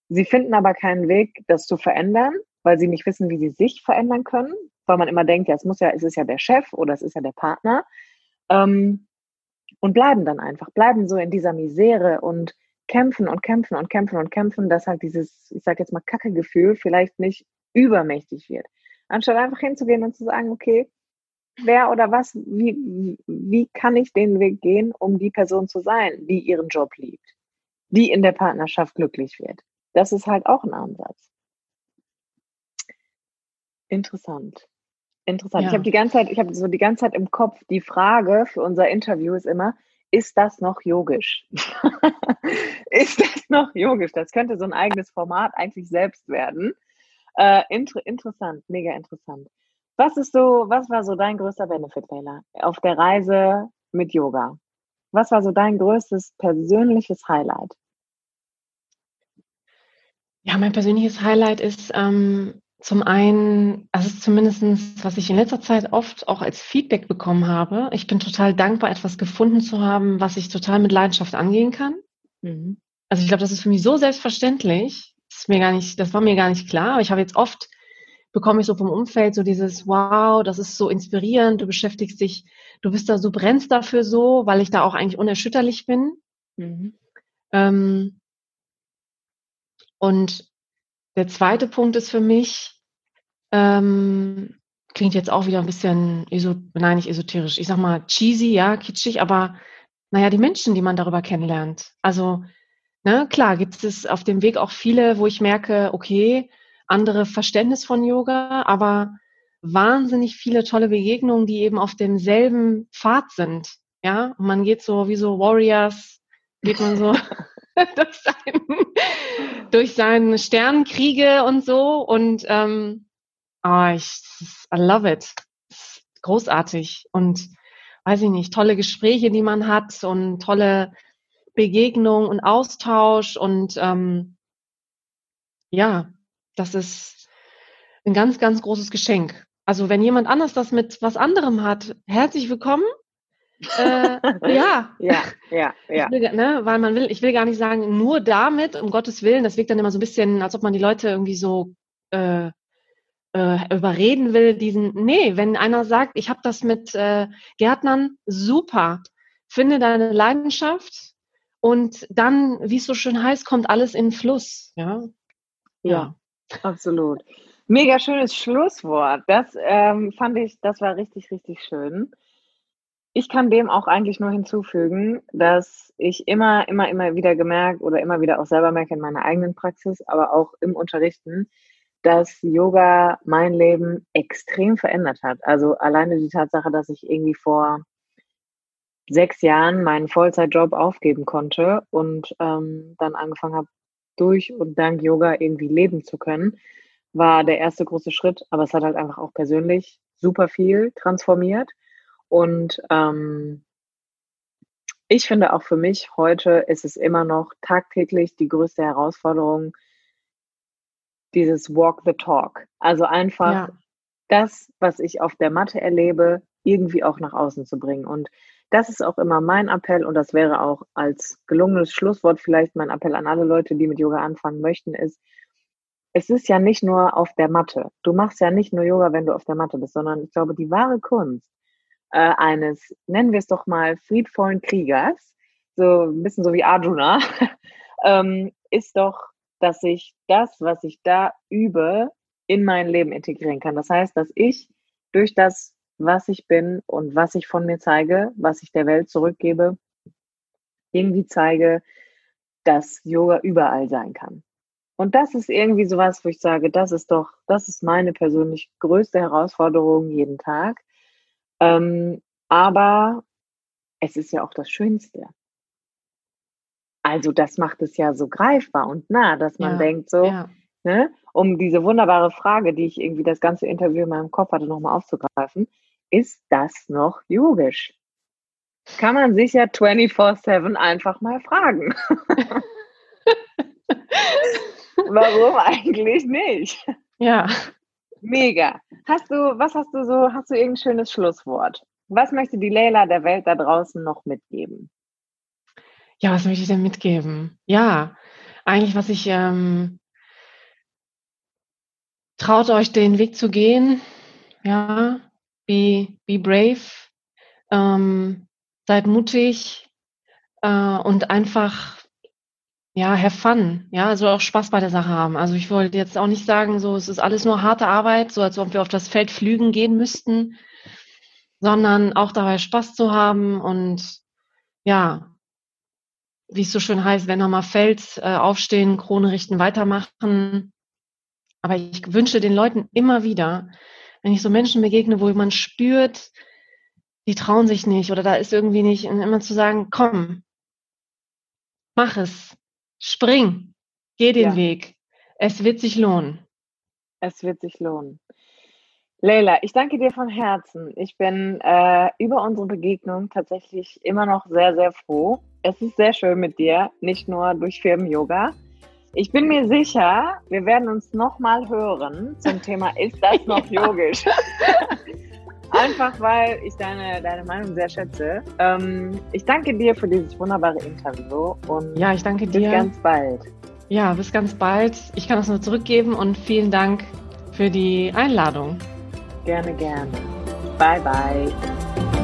S3: Sie finden aber keinen Weg, das zu verändern, weil sie nicht wissen, wie sie sich verändern können, weil man immer denkt, ja, es muss ja, es ist ja der Chef oder es ist ja der Partner. Ähm, und bleiben dann einfach, bleiben so in dieser Misere und kämpfen und kämpfen und kämpfen und kämpfen, dass halt dieses, ich sage jetzt mal, Kacke-Gefühl vielleicht nicht übermächtig wird. Anstatt einfach hinzugehen und zu sagen, okay, wer oder was, wie, wie kann ich den Weg gehen, um die Person zu sein, die ihren Job liebt, die in der Partnerschaft glücklich wird. Das ist halt auch ein Ansatz. Interessant. Interessant. Ja. Ich habe die ganze Zeit, ich habe so die ganze Zeit im Kopf die Frage für unser Interview ist immer, ist das noch yogisch? (laughs) ist das noch yogisch? Das könnte so ein eigenes Format eigentlich selbst werden. Äh, inter interessant, mega interessant. Was ist so, was war so dein größter Benefit, Leila, auf der Reise mit Yoga? Was war so dein größtes persönliches Highlight?
S2: Ja, mein persönliches Highlight ist, ähm, zum einen, also zumindest, was ich in letzter Zeit oft auch als Feedback bekommen habe. Ich bin total dankbar, etwas gefunden zu haben, was ich total mit Leidenschaft angehen kann. Mhm. Also ich glaube, das ist für mich so selbstverständlich. Das, ist mir gar nicht, das war mir gar nicht klar. Aber ich habe jetzt oft, bekomme ich so vom Umfeld so dieses, wow, das ist so inspirierend, du beschäftigst dich, du bist da so, brennst dafür so, weil ich da auch eigentlich unerschütterlich bin. Mhm. Ähm, und der zweite Punkt ist für mich, ähm, klingt jetzt auch wieder ein bisschen, nein, nicht esoterisch, ich sag mal cheesy, ja, kitschig, aber naja, die Menschen, die man darüber kennenlernt. Also, ne, klar, gibt es auf dem Weg auch viele, wo ich merke, okay, andere Verständnis von Yoga, aber wahnsinnig viele tolle Begegnungen, die eben auf demselben Pfad sind. Ja, und man geht so wie so Warriors, geht man so (laughs) (laughs) durch, seinen, durch seine Sternenkriege und so. Und ähm, oh, ich, I love it. großartig und weiß ich nicht, tolle Gespräche, die man hat und tolle Begegnung und Austausch und ähm, ja, das ist ein ganz, ganz großes Geschenk. Also wenn jemand anders das mit was anderem hat, herzlich willkommen. Äh, (laughs) ja.
S3: ja, ja, ja.
S2: Will, ne, weil man will, ich will gar nicht sagen, nur damit, um Gottes Willen, das wirkt dann immer so ein bisschen, als ob man die Leute irgendwie so äh, äh, überreden will, diesen, nee, wenn einer sagt, ich habe das mit äh, Gärtnern, super, finde deine Leidenschaft und dann, wie es so schön heißt, kommt alles in Fluss, ja.
S3: Ja, absolut. Mega schönes Schlusswort. Das ähm, fand ich, das war richtig, richtig schön. Ich kann dem auch eigentlich nur hinzufügen, dass ich immer, immer, immer wieder gemerkt oder immer wieder auch selber merke in meiner eigenen Praxis, aber auch im Unterrichten, dass Yoga mein Leben extrem verändert hat. Also alleine die Tatsache, dass ich irgendwie vor sechs Jahren meinen Vollzeitjob aufgeben konnte und ähm, dann angefangen habe, durch und dank Yoga irgendwie leben zu können, war der erste große Schritt. Aber es hat halt einfach auch persönlich super viel transformiert. Und ähm, ich finde auch für mich heute ist es immer noch tagtäglich die größte Herausforderung, dieses Walk the Talk. Also einfach ja. das, was ich auf der Matte erlebe, irgendwie auch nach außen zu bringen. Und das ist auch immer mein Appell und das wäre auch als gelungenes Schlusswort vielleicht mein Appell an alle Leute, die mit Yoga anfangen möchten, ist, es ist ja nicht nur auf der Matte. Du machst ja nicht nur Yoga, wenn du auf der Matte bist, sondern ich glaube, die wahre Kunst äh, eines, nennen wir es doch mal, friedvollen Kriegers, so ein bisschen so wie Arjuna, (laughs) ähm, ist doch dass ich das, was ich da übe, in mein Leben integrieren kann. Das heißt, dass ich durch das, was ich bin und was ich von mir zeige, was ich der Welt zurückgebe, irgendwie zeige, dass Yoga überall sein kann. Und das ist irgendwie sowas, wo ich sage, das ist doch, das ist meine persönlich größte Herausforderung jeden Tag. Ähm, aber es ist ja auch das Schönste. Also das macht es ja so greifbar und nah, dass man ja, denkt so, ja. ne, um diese wunderbare Frage, die ich irgendwie das ganze Interview in meinem Kopf hatte, nochmal aufzugreifen, ist das noch yogisch? Kann man sich ja 24-7 einfach mal fragen. (laughs) (laughs) Warum eigentlich nicht?
S2: Ja.
S3: Mega. Hast du, was hast du so, hast du irgendein schönes Schlusswort? Was möchte die Leila der Welt da draußen noch mitgeben?
S2: Ja, was möchte ich denn mitgeben? Ja, eigentlich, was ich ähm, traut euch den Weg zu gehen. Ja, be, be brave. Ähm, seid mutig äh, und einfach ja, have fun, ja, also auch Spaß bei der Sache haben. Also ich wollte jetzt auch nicht sagen, so es ist alles nur harte Arbeit, so als ob wir auf das Feld flügen gehen müssten, sondern auch dabei Spaß zu haben und ja, wie es so schön heißt, wenn er mal fällt, äh, aufstehen, Krone richten, weitermachen. Aber ich wünsche den Leuten immer wieder, wenn ich so Menschen begegne, wo man spürt, die trauen sich nicht oder da ist irgendwie nicht, immer zu sagen, komm, mach es, spring, geh den ja. Weg. Es wird sich lohnen.
S3: Es wird sich lohnen. Leila, ich danke dir von Herzen. Ich bin äh, über unsere Begegnung tatsächlich immer noch sehr, sehr froh. Es ist sehr schön mit dir, nicht nur durch Firmen-Yoga. Ich bin mir sicher, wir werden uns nochmal hören zum Thema, ist das noch (laughs) yogisch? Einfach weil ich deine, deine Meinung sehr schätze. Ähm, ich danke dir für dieses wunderbare Interview und
S2: ja, ich danke dir.
S3: Bis ganz bald.
S2: Ja, bis ganz bald. Ich kann das nur zurückgeben und vielen Dank für die Einladung.
S3: Gerne, gerne. Bye, bye.